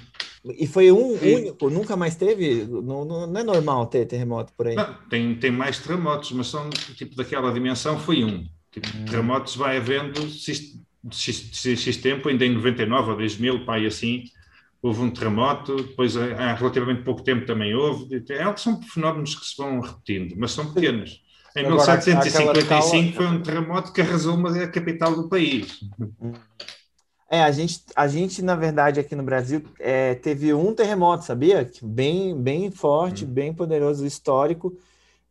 E foi um único, nunca mais teve? Não, não, não, é normal ter terremoto por aí? Não, tem, tem mais terremotos, mas são tipo daquela dimensão, foi um. Tipo, hum. Terremotos vai havendo x, x, x, x, tempo, ainda em 99 ou 2000, pai, assim, houve um terremoto, depois há relativamente pouco tempo também houve. É, são fenómenos que se vão repetindo, mas são pequenos. Em Agora, 1755 foi um terremoto que arrasou uma, a capital do país. É, a gente, a gente, na verdade, aqui no Brasil, é, teve um terremoto, sabia? Bem, bem forte, hum. bem poderoso, histórico,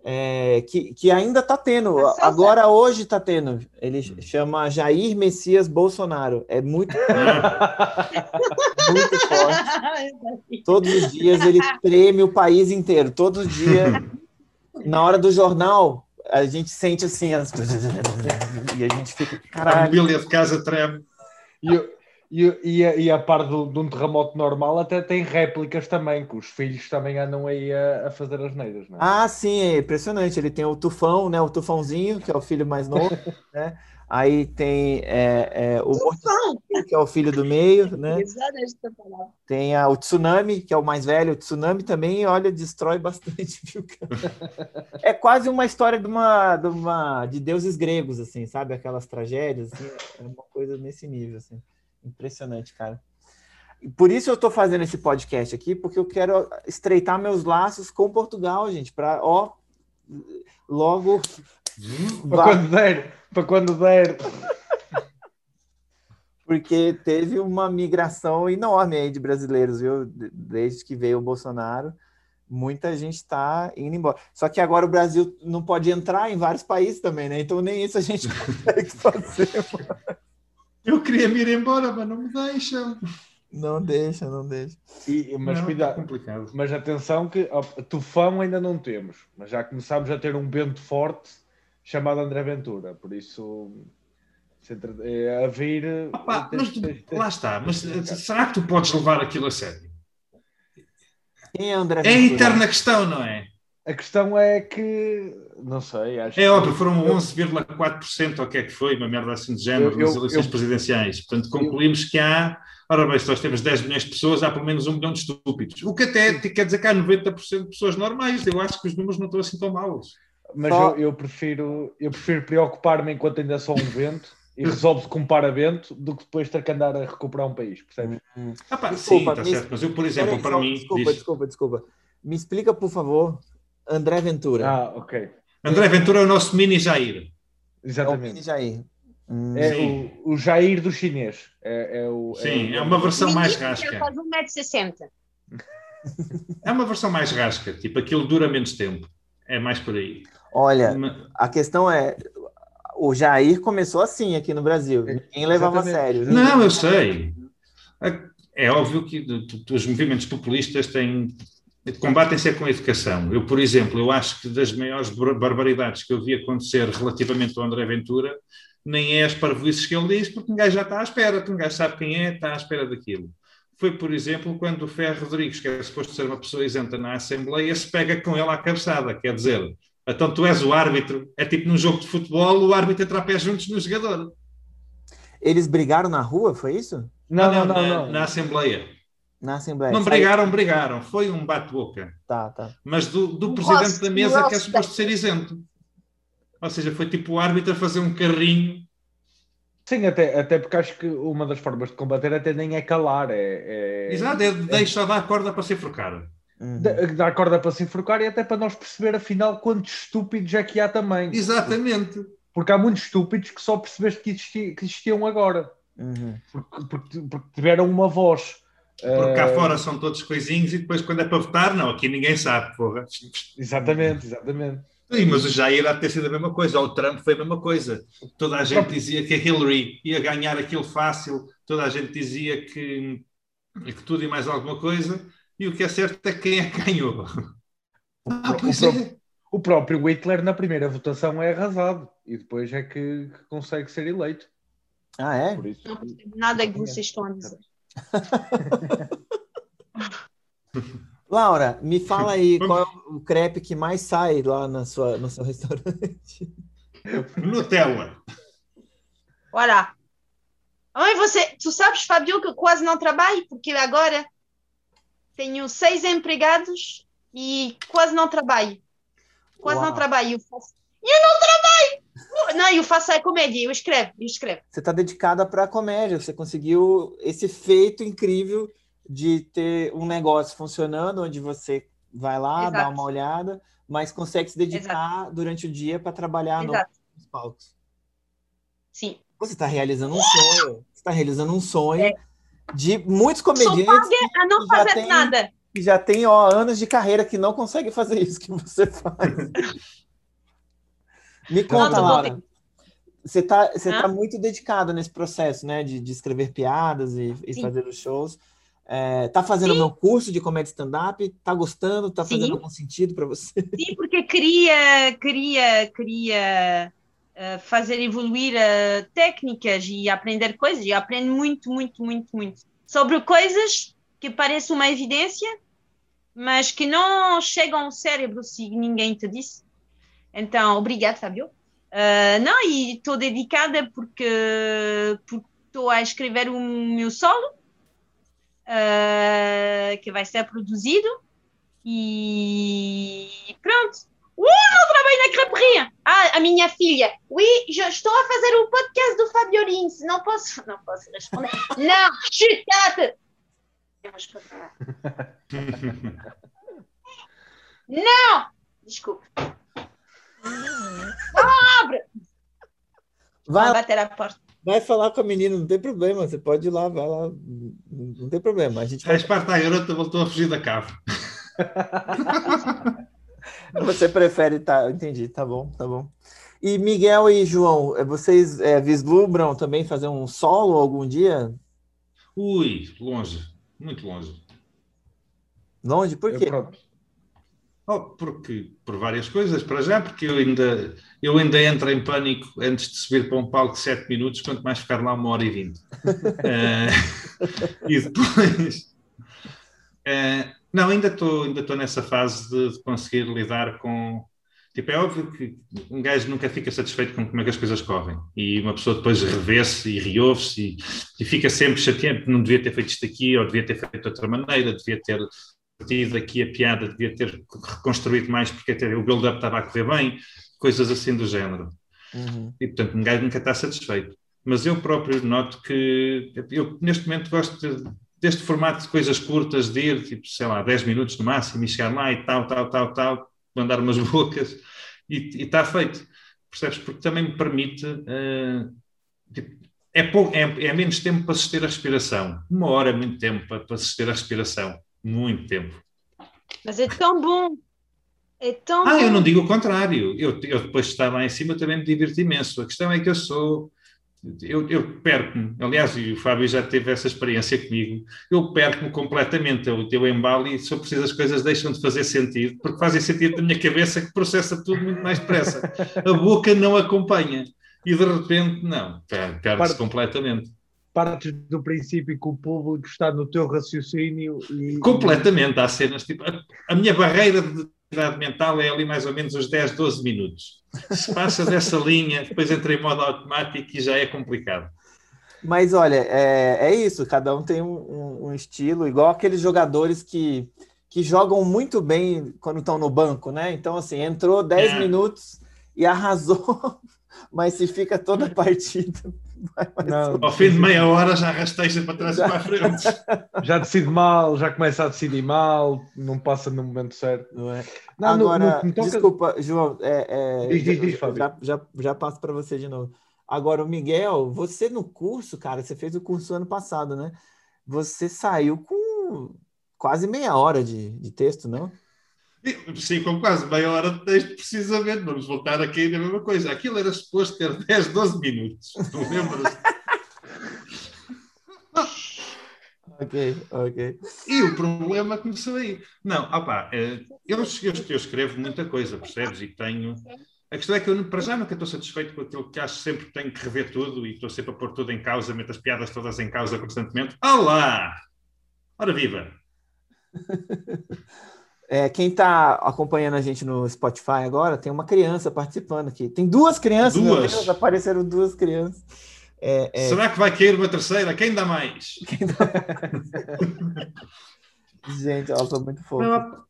é, que, que ainda está tendo. Agora, hoje está tendo. Ele hum. chama Jair Messias Bolsonaro. É muito, muito forte. Todos os dias ele treme o país inteiro. Todo dia, na hora do jornal, a gente sente assim, as... e a gente fica, caralho. A mobília de casa treme. E, e, e, a, e a par do, de um terremoto normal, até tem réplicas também, que os filhos também andam aí a, a fazer as neiras, não é? Ah, sim, é impressionante. Ele tem o tufão, né? O tufãozinho, que é o filho mais novo, né? Aí tem é, é, o Tufão. que é o filho do meio, né? Tem a, o tsunami, que é o mais velho. O tsunami também, olha, destrói bastante, viu, cara? É quase uma história de uma, de uma de deuses gregos, assim, sabe? Aquelas tragédias, assim, é uma coisa nesse nível, assim. Impressionante, cara. Por isso eu estou fazendo esse podcast aqui, porque eu quero estreitar meus laços com Portugal, gente, para ó logo para quando der, para quando der. Porque teve uma migração enorme aí de brasileiros, viu? Desde que veio o Bolsonaro, muita gente está indo embora. Só que agora o Brasil não pode entrar em vários países também, né? Então nem isso a gente consegue fazer. Eu queria me ir embora, mas não me deixam. Não deixa, não deixa. E, mas não, cuidado, é complicado. Mas atenção que ó, tufão ainda não temos, mas já começámos a ter um vento forte chamado André Ventura, por isso é, a vir. Opa, mas tu, lá está, mas será que tu podes levar aquilo a sério? Quem é André Ventura? É a eterna questão, não é? A questão é que, não sei, acho É óbvio, foram 11,4% ou o que é que foi, uma merda assim de género eu, nas eleições eu, presidenciais. Portanto, concluímos eu, que há, ora bem, se nós temos 10 milhões de pessoas, há pelo menos um milhão de estúpidos. O que até quer dizer que há 90% de pessoas normais. Eu acho que os números não estão assim tão maus. Mas Só... eu, eu, prefiro, eu prefiro preocupar-me enquanto ainda sou um vento e resolve-se com um paravento do que depois ter que andar a recuperar um país, percebes? Hum. Ah, pá, desculpa, sim, está certo. Mas eu, por exemplo, Peraí, para só, mim. Desculpa, diz... desculpa, desculpa. Me explica, por favor, André Ventura. Ah, ok. André Ventura é o nosso mini Jair. Exatamente. É o mini Jair. Hum. É o, o, Jair do chinês. É, é o, Sim, é, o... é uma versão mais rasca. Faz 1,60m. É uma versão mais rasca, tipo, aquilo dura menos tempo. É mais por aí. Olha, a questão é, o Jair começou assim aqui no Brasil. Ninguém levava Exatamente. a sério. Não, eu sei. É, é óbvio que os movimentos populistas têm combatem-se com a educação. Eu, por exemplo, eu acho que das maiores barbaridades que eu vi acontecer relativamente ao André Ventura, nem é as parvoices que ele diz, porque ninguém já está à espera, ninguém sabe quem é, está à espera daquilo. Foi, por exemplo, quando o Ferro Rodrigues, que era suposto ser uma pessoa isenta na Assembleia, se pega com ele à cabeçada, quer dizer, então tu és o árbitro. É tipo num jogo de futebol, o árbitro entra a pé juntos no jogador. Eles brigaram na rua, foi isso? Não, não, não. não, na, na, Assembleia. Na Assembleia. Não brigaram, brigaram. Foi um bate-boca. Tá, tá. Mas do, do presidente da mesa que é suposto ser isento. Ou seja, foi tipo o árbitro a fazer um carrinho. Sim, até, até porque acho que uma das formas de combater até nem é calar. É, é... Exato, é, deixa dar corda para ser frocada. Uhum. Dar corda para se enforcar e até para nós perceber afinal quantos estúpidos é que há também. Exatamente. Porque há muitos estúpidos que só percebeste que existiam agora. Uhum. Porque, porque, porque, tiveram uma voz. Porque cá uh... fora são todos coisinhos e depois quando é para votar, não, aqui ninguém sabe, porra. Exatamente, exatamente. Sim, mas o Jair há de ter sido a mesma coisa, ou o Trump foi a mesma coisa. Toda a gente dizia que a Hillary ia ganhar aquilo fácil, toda a gente dizia que, que tudo e mais alguma coisa, e o que é certo é quem é que ganhou. O, ah, o, próprio, o, próprio Hitler na primeira votação é arrasado e depois é que, que consegue ser eleito. Ah, é? Por isso, não nada que vocês estão a dizer. Laura, me fala aí qual é o crepe que mais sai lá na sua, no seu restaurante. Nutella. Olha. Oi, você, tu sabes, Fabio, que eu quase não trabalho, porque agora tenho seis empregados e quase não trabalho. Quase Uau. não trabalho. Eu, faço... eu não trabalho! Não, eu faço a comédia, eu escrevo, eu escrevo. Você está dedicada para a comédia, você conseguiu esse feito incrível de ter um negócio funcionando, onde você vai lá, Exato. dá uma olhada, mas consegue se dedicar durante o dia para trabalhar no- Exato. nos palcos. Sim. Você está realizando um sonho, você está realizando um sonho de muitos comediantes paga a não já fazer tem- nada. que já têm ó, anos de carreira que não conseguem fazer isso que você faz. Me conta, Laura. Você está você Hã? tá muito dedicada nesse processo, né? De, de escrever piadas e, e fazer os shows. É, tá fazendo o meu curso de comédia stand-up? Tá gostando? Tá fazendo Sim. algum sentido para você? Sim, porque queria, queria, queria eh, fazer evoluir eh, técnicas e aprender coisas. E aprendo muito, muito, muito, muito. Sobre coisas que parecem uma evidência, mas que não chegam ao cérebro se ninguém te disse. Então, obrigado, Fábio. Eh, não, e estou dedicada porque estou a escrever o meu solo, eh, que vai ser produzido. E pronto. Uh, não trabalho na creperia. Ah, a minha filha. Oui, já estou a fazer o podcast do Fábio Lins. Não posso, não posso responder. Não, chutate. Eu vou responder. Não. Desculpe. Abre. Vai, Vai bater a porta. vai falar com a menina, não tem problema. Você pode ir lá, vai lá. Não tem problema. A gente A vai... Esparta, a garota voltou a fugir da cave. Você prefere, tá? Entendi, tá bom, tá bom. E Miguel e João, eh, vocês eh, vislumbram também fazer um solo algum dia? Ui, longe, muito longe. Longe? Por Eu, quê? pronto. Oh, porque, por várias coisas, para já, porque eu ainda, eu ainda entro em pânico antes de subir para um palco de 7 minutos, quanto mais ficar lá uma hora e vinte. Eh, e depois. eh, não, ainda estou ainda nessa fase de, de conseguir lidar com. Tipo, é óbvio que um gajo nunca fica satisfeito com como é que as coisas correm. E uma pessoa depois revê-se e reouve-se e, e fica sempre chateado, não devia ter feito isto aqui, ou devia ter feito de outra maneira, devia ter partido aqui a piada, devia ter reconstruído mais porque até o build-up estava a correr bem, coisas assim do género. Uhum. E portanto, um gajo nunca está satisfeito. Mas eu próprio noto que eu neste momento gosto de- deste formato de coisas curtas, de ir, tipo, sei lá, 10 minutos no máximo e chegar lá e tal, tal, tal, tal, mandar umas bocas e está feito. Percebes? Porque também me permite. eh, tipo, é, pou- é- é menos tempo para suster a respiração. Uma hora é muito tempo para, para suster a respiração. Muito tempo. Mas é tão bom. É tão Ah, bom. eu não digo o contrário. Eu, eu depois de estar lá em cima também me divirto imenso. A questão é que eu sou. Eu, eu perco-me. Aliás, e o Fábio já teve essa experiência comigo. Eu perco-me completamente. Eu, eu embalo e, se eu preciso, as coisas deixam de fazer sentido, porque fazem sentido na minha cabeça que processa tudo muito mais depressa. A boca não acompanha. E de repente, não. Per- Perde-se completamente. Partes do princípio que o público está no teu raciocínio e. Completamente. Há cenas tipo. A, a minha barreira de atividade mental é ali mais ou menos os 10, 12 minutos. Se passa dessa linha, depois entra em modo automático e já é complicado. Mas olha, é, é isso, cada um tem um, um- um estilo, igual aqueles jogadores que, que jogam muito bem quando estão no banco, né? Então, assim, entrou 10 É. minutos e arrasou, mas se fica toda a partida. Não, Ao fim de meia hora já rasteja para trás e para a frente. já decide mal, já começa a decidir mal, não passa no momento certo. Não é? Não, no- Agora, no toca- desculpa, João, é, é, Diz, diz, diz, Fábio. já, já, já passo para você de novo. Agora, o Miguel, você no curso, cara, você fez o curso ano passado, né? Você saiu com quase meia hora de, de texto, não? Sim, com quase meia hora de texto, precisamente. Vamos voltar aqui na mesma coisa. Aquilo era suposto ter 10, 12 minutos. Não lembras? Ok, ok. E o problema começou aí. Não, opá, eh, eu, eu, eu escrevo muita coisa, percebes? E tenho. A questão é que eu, para já, nunca estou satisfeito com aquilo que acho sempre que tenho que rever tudo e estou sempre a pôr tudo em causa, meto as piadas todas em causa constantemente. Olá! Ora viva! É, quem está acompanhando a gente no Spotify agora, tem uma criança participando aqui. Tem duas crianças, Duas? Deus, apareceram duas crianças. É, é, Será que vai cair uma terceira? Quem dá mais? Gente, ela foi muito fofa. Não,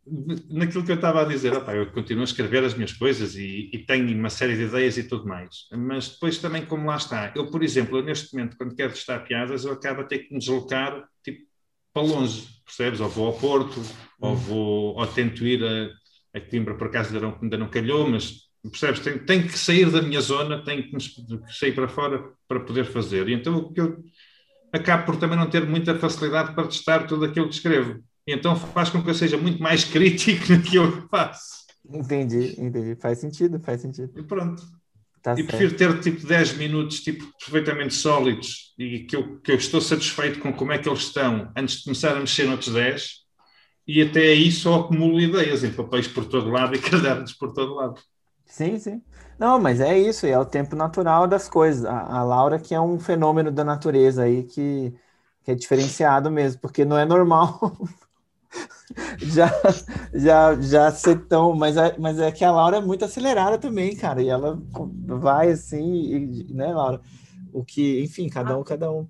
naquilo que eu estava a dizer, opa, eu continuo a escrever as minhas coisas e, e, tenho uma série de ideias e tudo mais. Mas depois também, como lá está, eu, por exemplo, eu, neste momento, quando quero testar piadas, eu acabo a ter que me deslocar tipo, para longe, percebes? Ou vou ao Porto, ou, vou, ou tento ir a, a Coimbra, por acaso ainda não, ainda não calhou, mas percebes? Tenho, tenho, que sair da minha zona, tenho que sair para fora para poder fazer. E então o que eu acabo por também não ter muita facilidade para testar tudo aquilo que escrevo. E então faz com que eu seja muito mais crítico naquilo que faço. Entendi, entendi. Faz sentido, faz sentido. E pronto. Tá e prefiro ter tipo 10 minutos tipo, perfeitamente sólidos e que eu, que eu estou satisfeito com como é que eles estão antes de começar a mexer noutros 10 e até aí só acumulo ideias em papéis por todo lado e cadernos por todo lado. Sim, sim. Não, mas é isso, é o tempo natural das coisas. A, a Laura que é um fenômeno da natureza aí que, que é diferenciado mesmo, porque não é normal já, já, já ser tão. Mas é, mas é que a Laura é muito acelerada também, cara, e ela vai assim, e, né, Laura? O que, enfim, cada um, cada um.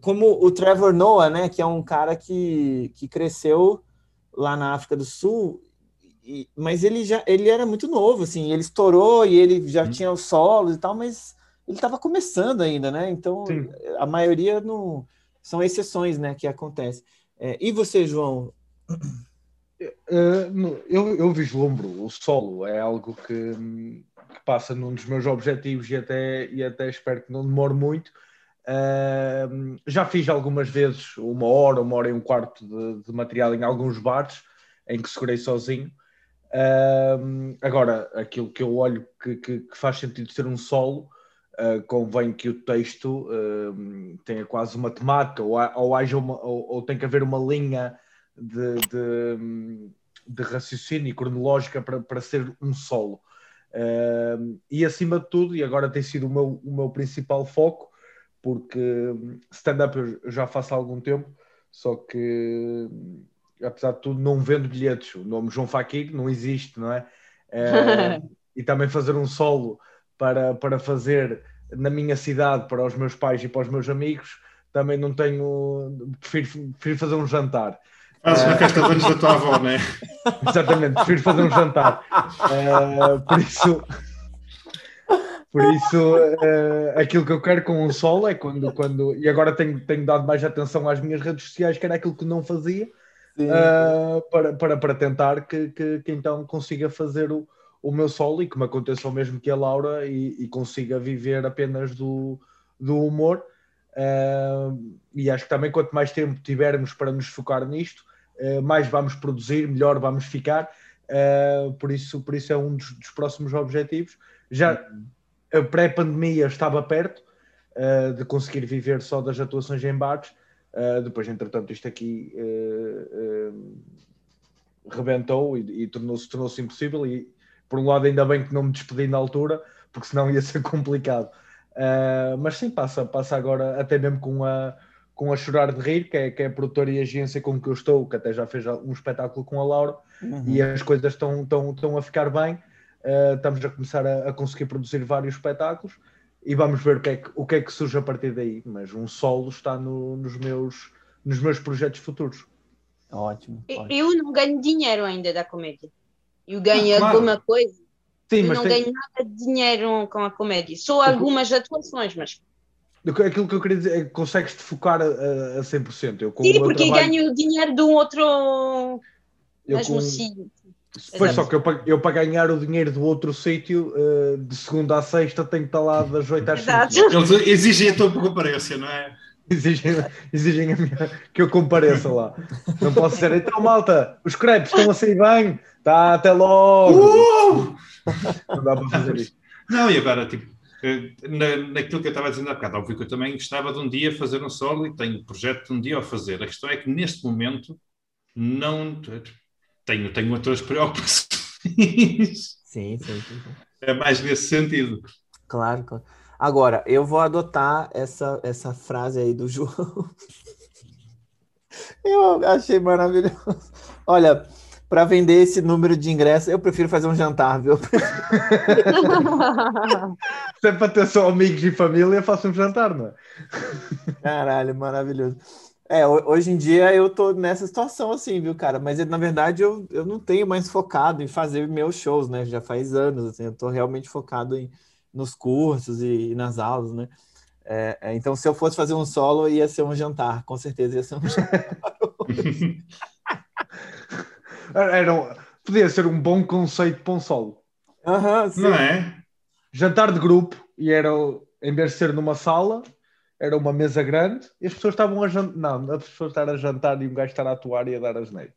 Como o Trevor Noah, né, que é um cara que, que cresceu lá na África do Sul e, mas ele já ele era muito novo, assim, ele estourou e ele já hum. tinha os solos e tal, mas ele estava começando ainda, né? Então Sim. a maioria não são exceções, né, que acontece. É, e você, João? Uh, eu, eu vislumbro o solo, é algo que, que, passa num dos meus objetivos e até, e até espero que não demore muito. Uh, já fiz algumas vezes uma hora, uma hora e um quarto de, de material em alguns bares em que segurei sozinho agora, aquilo que eu olho que, que, que, faz sentido ser um solo, uh, convém que o texto uh, tenha quase uma temática, ou, ou, haja uma, ou, ou tem que haver uma linha de, de, de raciocínio cronológica para, para ser um solo. Uh, e acima de tudo, e agora tem sido o meu, o meu principal foco, porque stand-up eu já faço há algum tempo, só que apesar de tudo, não vendo bilhetes. O nome João Faquir não existe, não é? é e também fazer um solo para, para fazer na minha cidade, para os meus pais e para os meus amigos, também não tenho. Prefiro, prefiro fazer um jantar. Fazes uma festa de anos da tua avó, não é? Exatamente, prefiro fazer um jantar. Uh, por isso. Por isso, uh, aquilo que eu quero com o solo é quando. quando e agora tenho, tenho dado mais atenção às minhas redes sociais, que era aquilo que não fazia uh, para, para, para tentar que, que, que, então consiga fazer o, o meu solo e que me aconteça o mesmo que a Laura e, e consiga viver apenas do, do humor. Uh, e acho que também quanto mais tempo tivermos para nos focar nisto, uh, mais vamos produzir, melhor vamos ficar. Uh, por, isso, por isso é um dos, dos próximos objetivos. Já a pré-pandemia estava perto de conseguir viver só das atuações em bares, Uh, depois, entretanto, isto aqui uh, uh, rebentou e, e tornou-se tornou impossível. E por um lado, ainda bem que não me despedi na altura, porque senão ia ser complicado. mas sim, passa, passa agora até mesmo com a, com a Chorar de Rir, que é, que é a produtora e agência com que eu estou, que até já fez um espetáculo com a Laura, uhum. e as coisas estão, estão, estão a ficar bem. estamos a começar a, a conseguir produzir vários espetáculos e vamos ver o que, é que, o que é que surge a partir daí. Mas um solo está no, nos, meus, nos meus projetos futuros. Ótimo, ótimo. Eu não ganho dinheiro ainda da comédia. Eu ganho ah, claro. alguma coisa. Sim, eu não tem... ganho nada de dinheiro com a comédia. Só algumas atuações, mas. Aquilo que eu queria dizer é que consegues-te focar a, a 100%. Eu, Sim, porque trabalho... ganho dinheiro de um outro. Eu mesmo com... sítio. Pois só que eu, eu para ganhar o dinheiro do outro sítio, uh, de segunda a sexta, tenho que estar lá das 8 às 5. Eles exigem a tua comparência, não é? Exigem, exigem minha, que eu compareça lá. Não posso dizer, então malta, os crepes estão a sair bem, tá, até logo. Uh! Não dá para fazer isto. Não, e agora, tipo, eh, na, naquilo que eu estava dizendo há bocado, óbvio que eu também gostava de um dia fazer um solo e tenho projeto de um dia a fazer. A questão é que neste momento não tenho, tenho outras preocupações. Sim, sim, sim, sim. É mais nesse sentido. Claro, claro. Agora, eu vou adotar essa, essa frase aí do João. eu achei maravilhoso. Olha, para vender esse número de ingressos, eu prefiro fazer um jantar, viu? Se é para ter só amigos e família, faço um jantar, não é? Caralho, maravilhoso. É, hoje em dia eu tô nessa situação assim, viu, cara? Mas na verdade eu, eu não tenho mais focado em fazer meus shows, né? Já faz anos, assim, eu tô realmente focado em, nos cursos e, e nas aulas, né? É, é, então, se eu fosse fazer um solo, ia ser um jantar, com certeza ia ser um jantar. Era, podia ser um bom conceito para um solo. Uhum, não é? Jantar de grupo, e era, em vez de ser numa sala, era uma mesa grande e as pessoas estavam a jantar. Não, as pessoas estar a jantar e um gajo estar a atuar e a dar as neiras.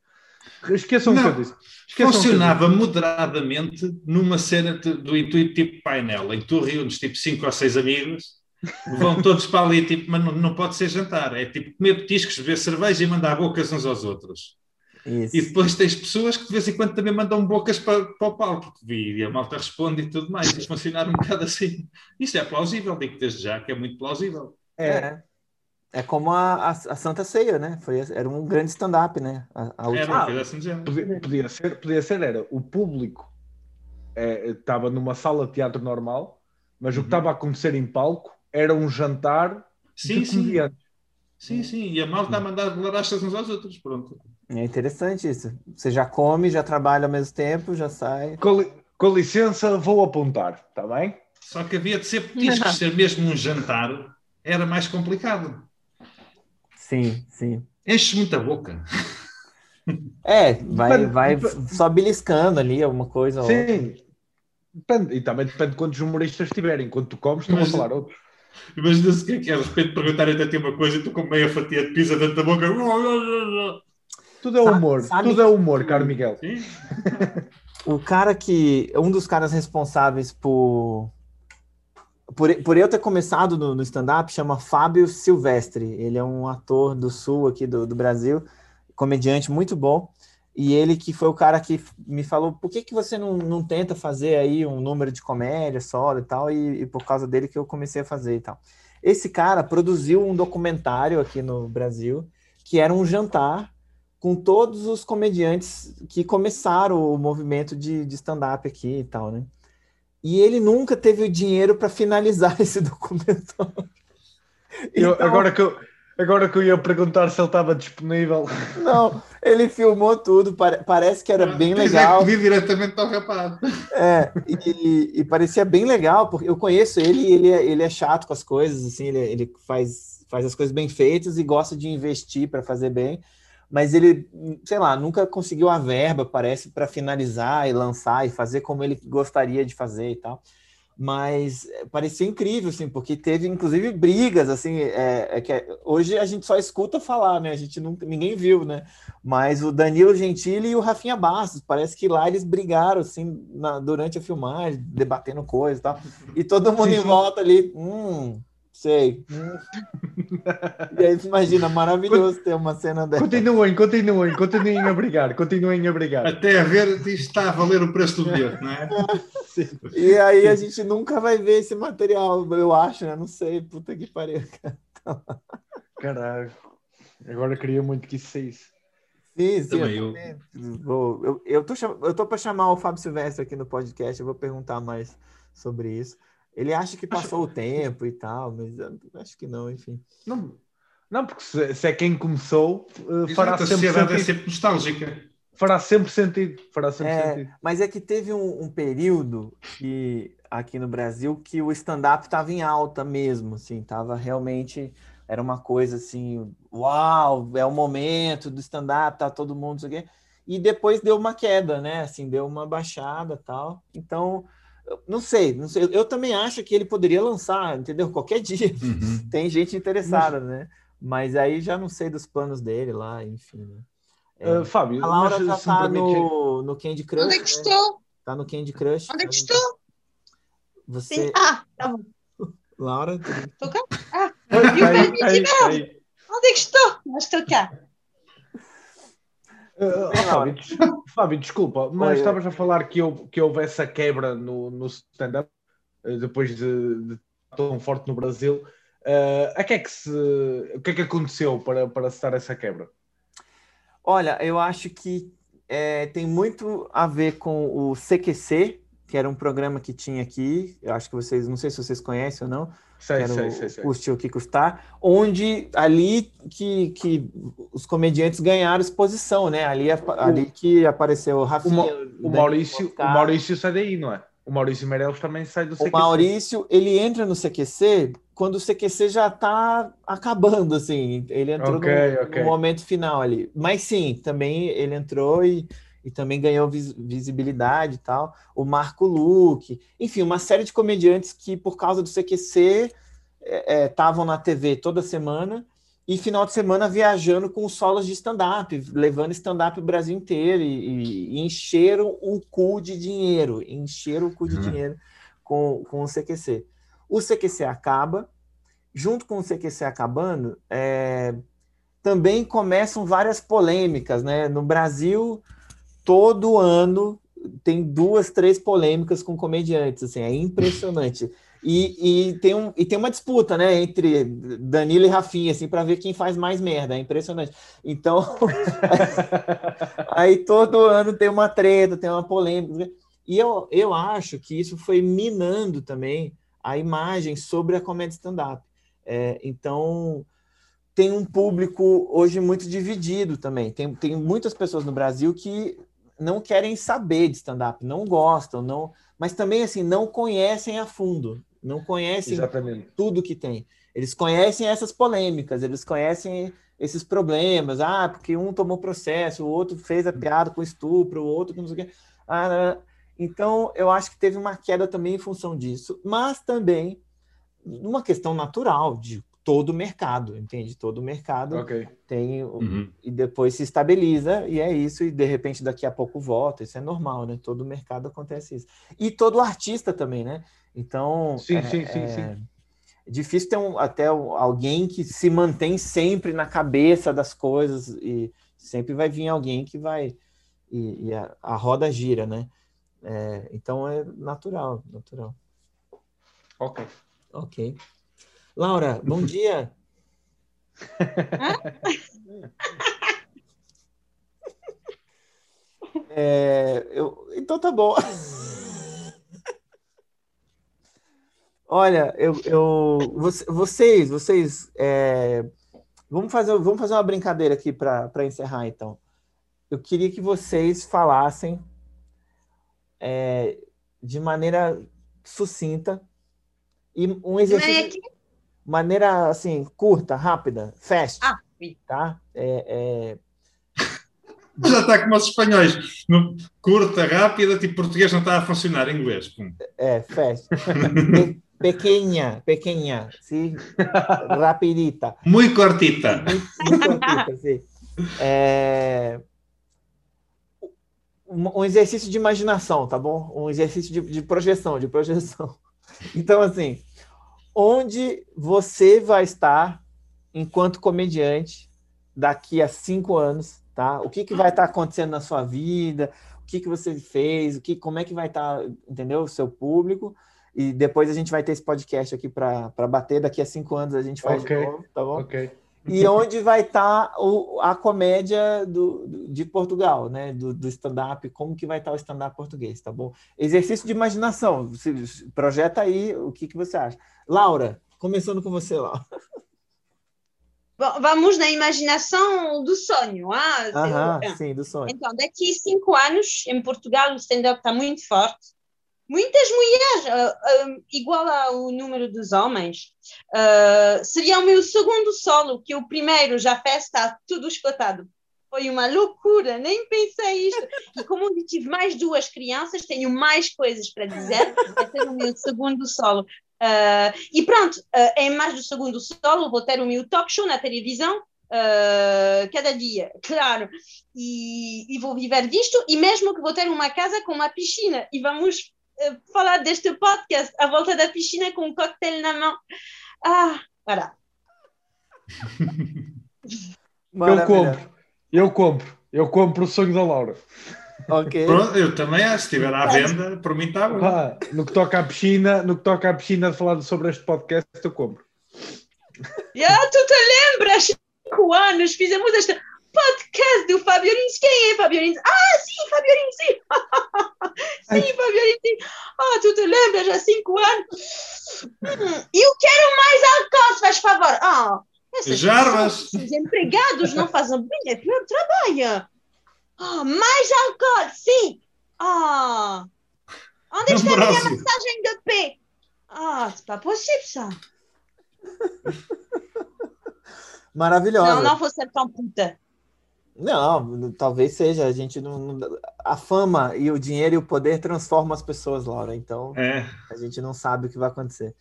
Esqueçam não, o que eu disse. Esqueçam funcionava eu disse. moderadamente numa cena do intuito tipo painel, em que tu reúnes tipo 5 ou 6 amigos, vão todos para ali, tipo, mas não, não pode ser jantar, é tipo comer petiscos, beber cerveja e mandar bocas uns aos outros. Isso. E depois tens pessoas que de vez em quando também mandam bocas para, para o palco, e a malta responde e tudo mais, e funcionar um bocado assim. Isso é plausível, digo desde já que é muito plausível. É. é. É como a, a, a, Santa Ceia, né? Foi, era um grande stand-up, né? A, a última... Era, assim podia, podia, ser, podia ser, era o público é, estava numa sala de teatro normal, mas uhum. o que uhum. estava a acontecer em palco era um jantar sim, de comediantes. Sim, sim, e a malta a mandar larachas uns aos outros, pronto. É interessante isso. Você já come, já trabalha ao mesmo tempo, já sai. Com, li, com licença, vou apontar, está bem? Só que havia de ser petisco, ser mesmo um jantar era mais complicado. Sim, sim. Enche muita boca. É, vai, vai só beliscando ali alguma coisa. Sim. Depende, e também depende de quantos humoristas tiverem. Quando tu comes, estão a falar outros. Imagina-se que é que é, de repente perguntarem até ti uma coisa e tu com meia fatia de pizza dentro da boca. Tudo é humor, sabe, tudo é humor, caro Miguel. Sim. o cara que. Um dos caras responsáveis por por, por eu ter começado no, no stand-up, chama Fábio Silvestre. Ele é um ator do sul aqui do, do Brasil, comediante muito bom. E ele que foi o cara que me falou, por que, que você não, não tenta fazer aí um número de comédia solo e tal? E, e por causa dele que eu comecei a fazer e tal. Esse cara produziu um documentário aqui no Brasil, que era um jantar com todos os comediantes que começaram o movimento de, de stand-up aqui e tal, né? E ele nunca teve o dinheiro para finalizar esse documentário. Eu, então, agora, que eu, agora que eu ia perguntar se ele estava disponível. Não, ele filmou tudo, parece que era ah, bem legal. É vi diretamente ao rapaz. É, e, e, parecia bem legal, porque eu conheço ele e ele é, ele é chato com as coisas, assim, ele, ele faz, faz as coisas bem feitas e gosta de investir para fazer bem mas ele, sei lá, nunca conseguiu a verba, parece, para finalizar e lançar e fazer como ele gostaria de fazer e tal. Mas eh, parecia incrível, assim, porque teve inclusive brigas, assim, é, é que hoje a gente só escuta falar, né? A gente não, ninguém viu, né? Mas o Danilo Gentili e o Rafinha Bastos, parece que lá eles brigaram, assim, na, durante a filmagem, debatendo coisas e tal. E todo mundo em volta ali, hum, Sei. e aí, imagina, maravilhoso ter uma cena dessa. Continuem, continuem, continuem a brigar, continuem a brigar. Até a ver se está a valer o preço do bilhete, não é? E aí a gente nunca vai ver esse material, eu acho, né? Não sei, puta que pariu. Caralho. Agora queria muito que isso saísse. Sim, sim. Também eu, eu... Vou, eu, eu, tô, eu tô para chamar o Fábio Silvestre aqui no podcast, eu vou perguntar mais sobre isso. Ele acha que passou acho... o tempo e tal, mas acho que não, enfim. Não, não porque se, se é quem começou, uh, fará Exato, sempre, sentido. é sempre nostálgica. Fará sempre sentido. Fará sempre é, sentido. Mas é que teve um, um período que aqui no Brasil que o stand-up estava em alta mesmo, assim, tava realmente era uma coisa assim, uau, é o momento do stand-up, tá todo mundo, isso aqui. E depois deu uma queda, né? Assim, deu uma baixada, tal. Então, não sei, não sei. Eu também acho que ele poderia lançar, entendeu? Qualquer dia. Uhum. Tem gente interessada, né? Mas aí já não sei dos planos dele lá, enfim. Né? É, uh, Fábio, a Laura já tá no, no Candy Crush. Onde é que né? estou? Tá no Candy Crush. Onde é que estou? Você. Sim. Ah, tá bom. Laura? Estou cá? Ah, aí, aí, aí. Onde é que estou? Mas estou cá. Uh, Fábio, Fábio, desculpa, mas estavas a falar que, eu, que houve essa quebra no, no stand-up uh, depois de, de tão forte no Brasil. Uh, a que é que se, o que é que aconteceu para, para se dar essa quebra? Olha, eu acho que é, tem muito a ver com o CQC, que era um programa que tinha aqui, eu acho que vocês, não sei se vocês conhecem ou não, Sei, sei, o sei, sei. O que custar, onde ali que, que os comediantes ganharam exposição, né? Ali, ali que apareceu o O, Rafinha, o Danilo Maurício, o. Maurício sai daí, não é? O Maurício Meirelles também sai do O CQC. Maurício, ele entra no CQC quando o CQC já está acabando, assim. Ele entrou Ok, no, ok. no momento final ali. Mas sim, também ele entrou e, e também ganhou vis- visibilidade e tal. O Marco Luque, enfim, uma série de comediantes que, por causa do CQC, estavam na TV toda semana e final de semana viajando com solos de stand-up, levando stand-up o Brasil inteiro e, e- e encheram o cu de dinheiro, encheram o cu de Uhum. dinheiro com, com o CQC. O CQC acaba, junto com o CQC acabando, é, também começam várias polêmicas, né? No Brasil, todo ano tem duas, três polêmicas com comediantes, assim, é impressionante. E, e, tem um, e tem uma disputa, né, entre Danilo e Rafinha, assim, para ver quem faz mais merda, é impressionante. Então, aí todo ano tem uma treta, tem uma polêmica. E eu, eu acho que isso foi minando também a imagem sobre a comédia stand-up. É, então, tem um público hoje muito dividido também. Tem, tem muitas pessoas no Brasil que não querem saber de stand-up, não gostam, não, mas também assim não conhecem a fundo, não conhecem Exatamente. tudo que tem. Eles conhecem essas polêmicas, eles conhecem esses problemas. Ah, porque um tomou processo, o outro fez a piada com estupro, o outro com não sei o quê. Ah, então, eu acho que teve uma queda também em função disso, mas também uma questão natural de todo o mercado, entende? Todo o mercado Ok. tem Uhum. e depois se estabiliza e é isso e de repente daqui a pouco volta. Isso é normal, né? Todo mercado acontece isso. E todo artista também, né? Então Sim, é, sim, sim, é sim. difícil ter um, até alguém que se mantém sempre na cabeça das coisas e sempre vai vir alguém que vai e, e a, a roda gira, né? É, então é natural, natural. Ok. Ok. Laura, bom dia. É, eu, então tá bom. Olha, eu, eu vocês, vocês, é, vamos fazer, vamos fazer uma brincadeira aqui para encerrar, então. Eu queria que vocês falassem é, de maneira sucinta e um exercício Mas é que- maneira assim curta, rápida, fast, Ah, sim. tá? É, é, Já está como os espanhóis. No- Curta, rápida, tipo português não está a funcionar, inglês. Pum. é fast, Pe- pequeña, pequeña, sim, rapidita, Muito cortita. muito, cortita, sim. É, um um exercício de imaginação, tá bom? Um exercício de, de projeção, de projeção. Então, assim, onde você vai estar enquanto comediante daqui a cinco anos, tá? O que, que vai estar acontecendo na sua vida? O que, que você fez? O que, como é que vai estar, entendeu? O seu público. E depois a gente vai ter esse podcast aqui para bater. Daqui a cinco anos a gente faz Ok. de novo, tá bom? Ok. E onde vai estar o- a comédia do, de Portugal, né? Do, do stand-up, como que vai estar o stand-up português, tá bom? Exercício de imaginação. Você projeta aí o que, que você acha. Laura, começando com você, Laura. Bom, vamos na imaginação do sonho. Ah, Aham, eu- sim, do sonho. Então, daqui a cinco anos, em Portugal, o stand-up está muito forte. Muitas mulheres, ah, ah, igual ao número dos homens. Ah, seria o meu segundo solo, que o primeiro já fez, está tudo esgotado. Foi uma loucura, nem pensei isto. E como eu tive mais duas crianças, tenho mais coisas para dizer. Ser o meu segundo solo. Ah, e pronto, ah, em mais do segundo solo, vou ter o meu talk show na televisão, ah, cada dia, claro. E, e vou viver disto, e mesmo que vou ter uma casa com uma piscina, e vamos falar deste podcast à volta da piscina com um coquetel na mão. Ah, voilà. Eu compro. Eu compro. Eu compro o sonho da Laura. Ok. Pronto, eu também acho. Se estiver à venda, por mim está bom. Ah, no que toca à piscina, no que toca à piscina de falar sobre este podcast, eu compro. Ah, tu te lembras? Cinco anos, fizemos esta. Podcast do Fabio Lins. Quem é Fabio Lins? Ah, sim, Fabio Lins, sim. sim, Lins, sim. Ah, tu te lembras, há cinco anos? Hum, eu quero mais álcool, se faz favor. Ah, essas pessoas, os empregados não fazem bem, é pior trabalho. Ah, mais álcool, sim. Ah, onde está a minha massagem de pé? Ah, c'est pas possível, ça. Maravilhosa. Não, não vou ser tão puta. Não, talvez seja. A gente não, A fama e o dinheiro e o poder transformam as pessoas, Laura. Então É, a gente não sabe o que vai acontecer.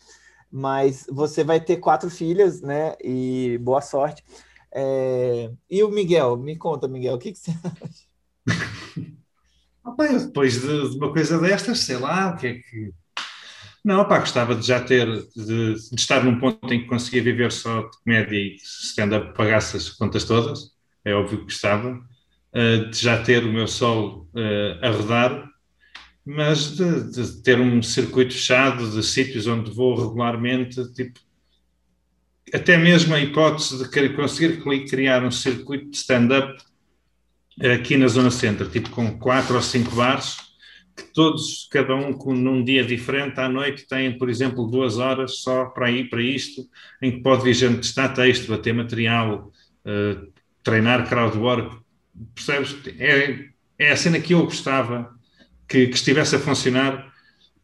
Mas você vai ter quatro filhas, né? E boa sorte. É, E o Miguel? Me conta, Miguel, o que, que você Opa, eu depois de, de uma coisa destas, sei lá, o que é que. Não, pá, gostava de já ter, de, de estar num ponto em que conseguia viver só de comédia e stand-up pagasse as contas todas, é óbvio que gostava, eh, de já ter o meu solo eh, a rodar, mas de, de ter um circuito fechado de sítios onde vou regularmente, tipo, até mesmo a hipótese de conseguir cri- criar um circuito de stand-up aqui na Zona Centro, tipo com quatro ou cinco bares, que todos, cada um com, num dia diferente, à noite têm, por exemplo, duas horas só para ir para isto, em que pode vir gente testar texto, bater material, eh, treinar crowdwork, percebes? É, é a cena que eu gostava que, que estivesse a funcionar.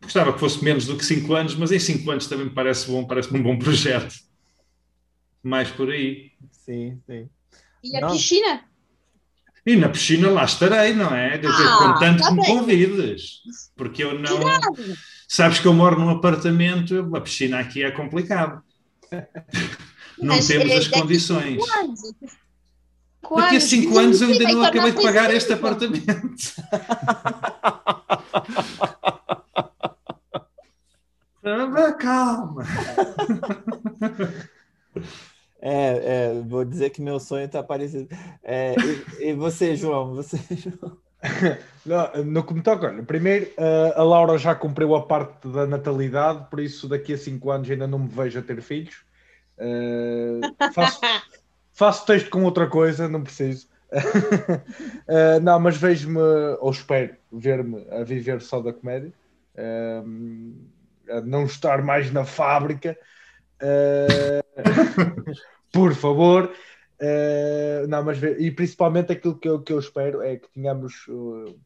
Gostava que fosse menos do que cinco anos, mas em cinco anos também me parece bom, parece-me um bom projeto. Mais por aí. Sim, sim. E a Não. piscina? E na piscina lá estarei, não é? Dizer, Ah, contanto tá que me convides. Porque eu não. Cuidado. Sabes que eu moro num apartamento, a piscina aqui é complicado. Não Mas, temos eh, as condições. Anos. Cinco Daqui a anos, cinco anos eu ainda não acabei de pagar este apartamento. Calma. É, é, vou dizer que meu sonho está parecido. É, e, e você, João? Você, João? No, no que me toca, olha, primeiro, eh, a Laura já cumpriu a parte da natalidade, por isso daqui a 5 anos ainda não me vejo a ter filhos. Eh, faço, faço texto com outra coisa, não preciso. Eh, não, mas vejo-me, ou espero ver-me a viver só da comédia, eh, a não estar mais na fábrica. Eh, por favor. Uh, não, mas e principalmente aquilo que eu, que eu espero é que tenhamos uh,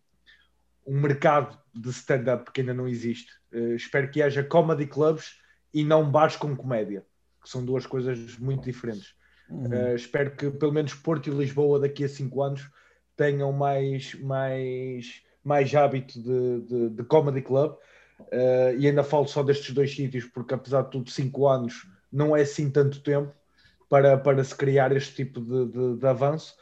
um mercado de stand-up que ainda não existe. Uh, espero que haja comedy clubs e não bares com comédia, que são duas coisas muito diferentes. Uh, espero que pelo menos Porto e Lisboa daqui a cinco anos tenham mais, mais, mais hábito de, de, de comedy club. Uh, e ainda falo só destes dois sítios, porque apesar de tudo, cinco anos não é assim tanto tempo para, para se criar este tipo de, de, de avanço,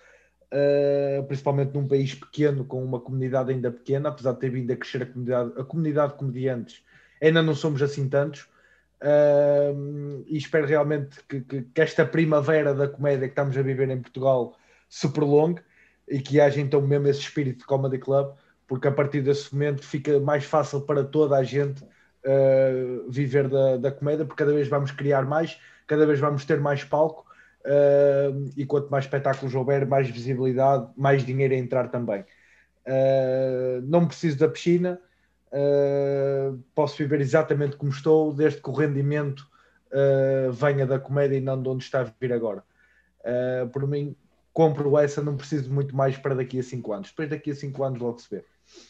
uh, principalmente num país pequeno, com uma comunidade ainda pequena, apesar de ter vindo a crescer a comunidade, a comunidade de comediantes, ainda não somos assim tantos. Uh, e espero realmente que, que, que esta primavera da comédia que estamos a viver em Portugal se prolongue e que haja então mesmo esse espírito de comedy club, porque a partir desse momento fica mais fácil para toda a gente uh, viver da, da comédia, porque cada vez vamos criar mais, cada vez vamos ter mais palco uh, e quanto mais espetáculos houver, mais visibilidade, mais dinheiro a entrar também. Uh, não preciso da piscina, uh, posso viver exatamente como estou, desde que o rendimento uh, venha da comédia e não de onde está a vir agora. Uh, por mim, compro essa, não preciso muito mais para daqui a 5 anos. Depois daqui a 5 anos logo se vê.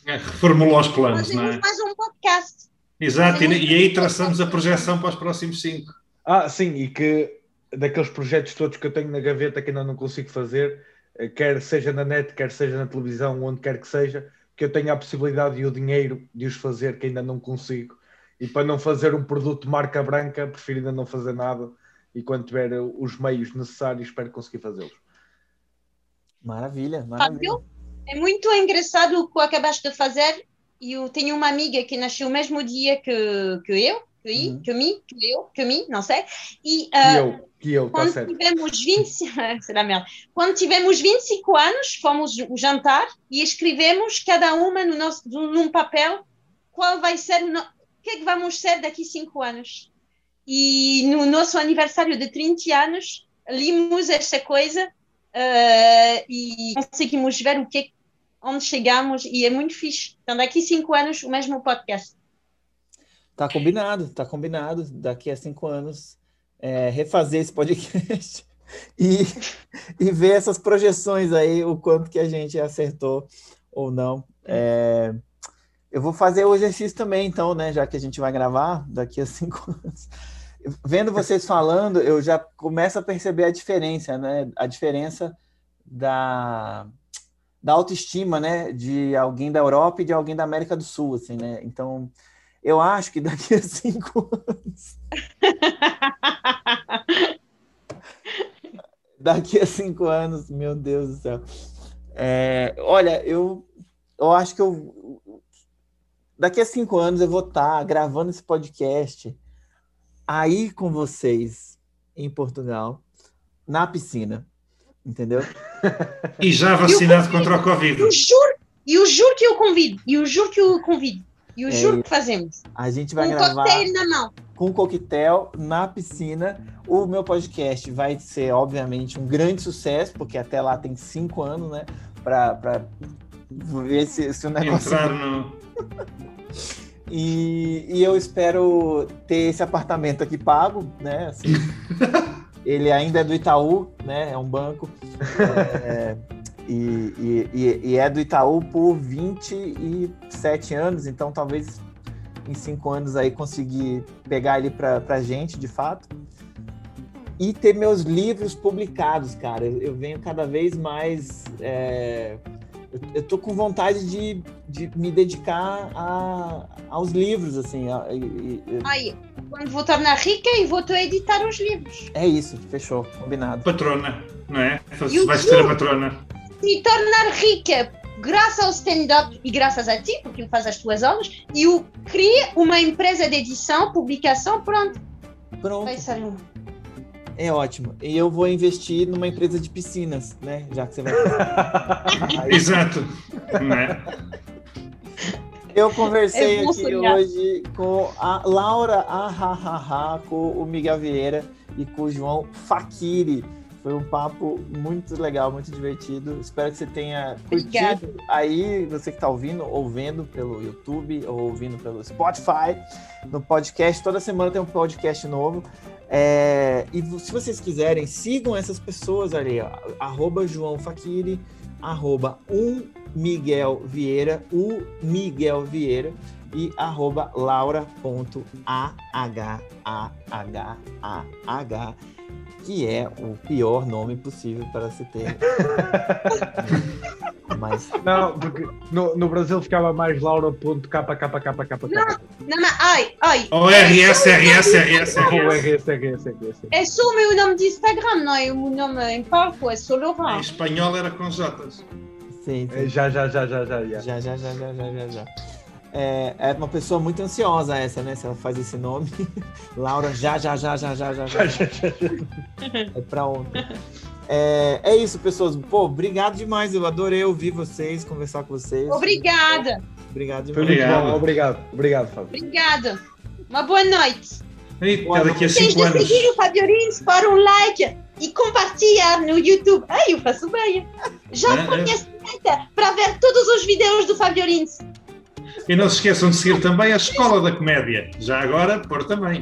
É, reformulou os planos, Fazemos não é? mais um podcast. Exato, e, e aí traçamos a projeção para os próximos cinco. Ah, sim, e que daqueles projetos todos que eu tenho na gaveta que ainda não consigo fazer, eh, quer seja na net, quer seja na televisão, onde quer que seja, que eu tenha a possibilidade e o dinheiro de os fazer que ainda não consigo. E para não fazer um produto de marca branca, prefiro ainda não fazer nada. E quando tiver os meios necessários, espero conseguir fazê-los. Maravilha, maravilha. Fábio, é muito engraçado o que acabaste de fazer. E eu tenho uma amiga que nasceu o mesmo dia que, que eu, que, Uhum. que mim, que eu, que mim, não sei. E Que ah, eu, que eu, está quando certo. tivemos 20, será merda. Quando tivemos 25 anos, fomos jantar e escrevemos cada uma no nosso, num papel qual vai ser o, no, que é que vamos ser daqui 5 anos. E no nosso aniversário de 30 anos, limos esta coisa uh, e conseguimos ver o que onde chegamos e é muito fixe. Então, daqui cinco anos, o mesmo podcast. Tá combinado, tá combinado. Daqui a cinco anos, é, refazer esse podcast e, e ver essas projeções aí, o quanto que a gente acertou ou não. É, eu vou fazer o exercício também, então, né? Já que a gente vai gravar daqui a cinco anos. Vendo vocês falando, eu já começo a perceber a diferença, né? A diferença da, da autoestima, né? De alguém da Europa e de alguém da América do Sul, assim, né? Então, eu acho que daqui a cinco anos. daqui a cinco anos, meu Deus do céu. É, olha, eu, eu acho que eu daqui a cinco anos eu vou estar gravando esse podcast aí com vocês em Portugal, na piscina, entendeu? E já vacinado contra o Covid. Eu juro, eu juro que eu convido, eu juro que eu convido, eu é, juro que fazemos. A gente vai com gravar. Com coquetel na mão. Com coquetel na piscina. O meu podcast vai ser, obviamente, um grande sucesso, porque até lá tem cinco anos, né? Para ver se, se o negócio. Entrar no. E, e, eu espero ter esse apartamento aqui pago, né? Assim, ele ainda é do Itaú, né? É um banco. É, e, e, e, é do Itaú por 27 anos, então talvez em cinco anos aí conseguir pegar ele para a gente, de fato. E ter meus livros publicados, cara. Eu, eu venho cada vez mais. É, eu tô com vontade de, de me dedicar a, aos livros, assim. A, Aí, quando vou tornar rica e vou editar os livros. É isso, fechou, combinado. Patrona, não é? Vai ser a patrona. Me tornar rica graças ao stand-up e graças a ti, porque ele faz as tuas aulas, e eu crio uma empresa de edição, publicação, pronto. Pronto. Vai ser um é ótimo. E eu vou investir numa empresa de piscinas, né? Já que você vai. Exato. Né? Eu conversei aqui sonhar. hoje com a Laura Ahahaha, com o Miguel Vieira e com o João Fakiri. Foi um papo muito legal, muito divertido. Espero que você tenha Obrigada. curtido aí, você que está ouvindo, ou vendo pelo YouTube, ou ouvindo pelo Spotify, no podcast. Toda semana tem um podcast novo. É, e se vocês quiserem, sigam essas pessoas ali, ó, arroba João Fakiri, arroba um Miguel Vieira, o Miguel Vieira e arroba laura.ahahah que é o pior nome possível para se ter. mas... Não, porque no, no Brasil ficava mais laura.kkkkkk. Não, não, mas ai, ai. Ou RS, RS, RS, Ou RS, RS, RS. É só o meu nome de Instagram, não é o meu nome em palco, é só Laurent. Em espanhol era com Jotas. Sim, sim. Já, já, já, já, já, já. Já, já, já, já, já, já, já. É, é uma pessoa muito ansiosa essa, né? Se ela faz esse nome. Laura, já, já, já, já, já, já, já. é pra ontem. É, é isso, pessoas. Pô, obrigado demais. Eu adorei ouvir vocês, conversar com vocês. Obrigada. Obrigado demais. Obrigado, obrigado. Obrigado, Fábio. Obrigada. Uma boa noite. Eita, daqui a cinco anos. seguir o Fabiorins, para um like e compartilhar no YouTube. Ai, eu faço bem. Já é, conhece é. para ver todos os vídeos do Fabiorins. E não se esqueçam de seguir também a Escola da Comédia. Já agora, por também.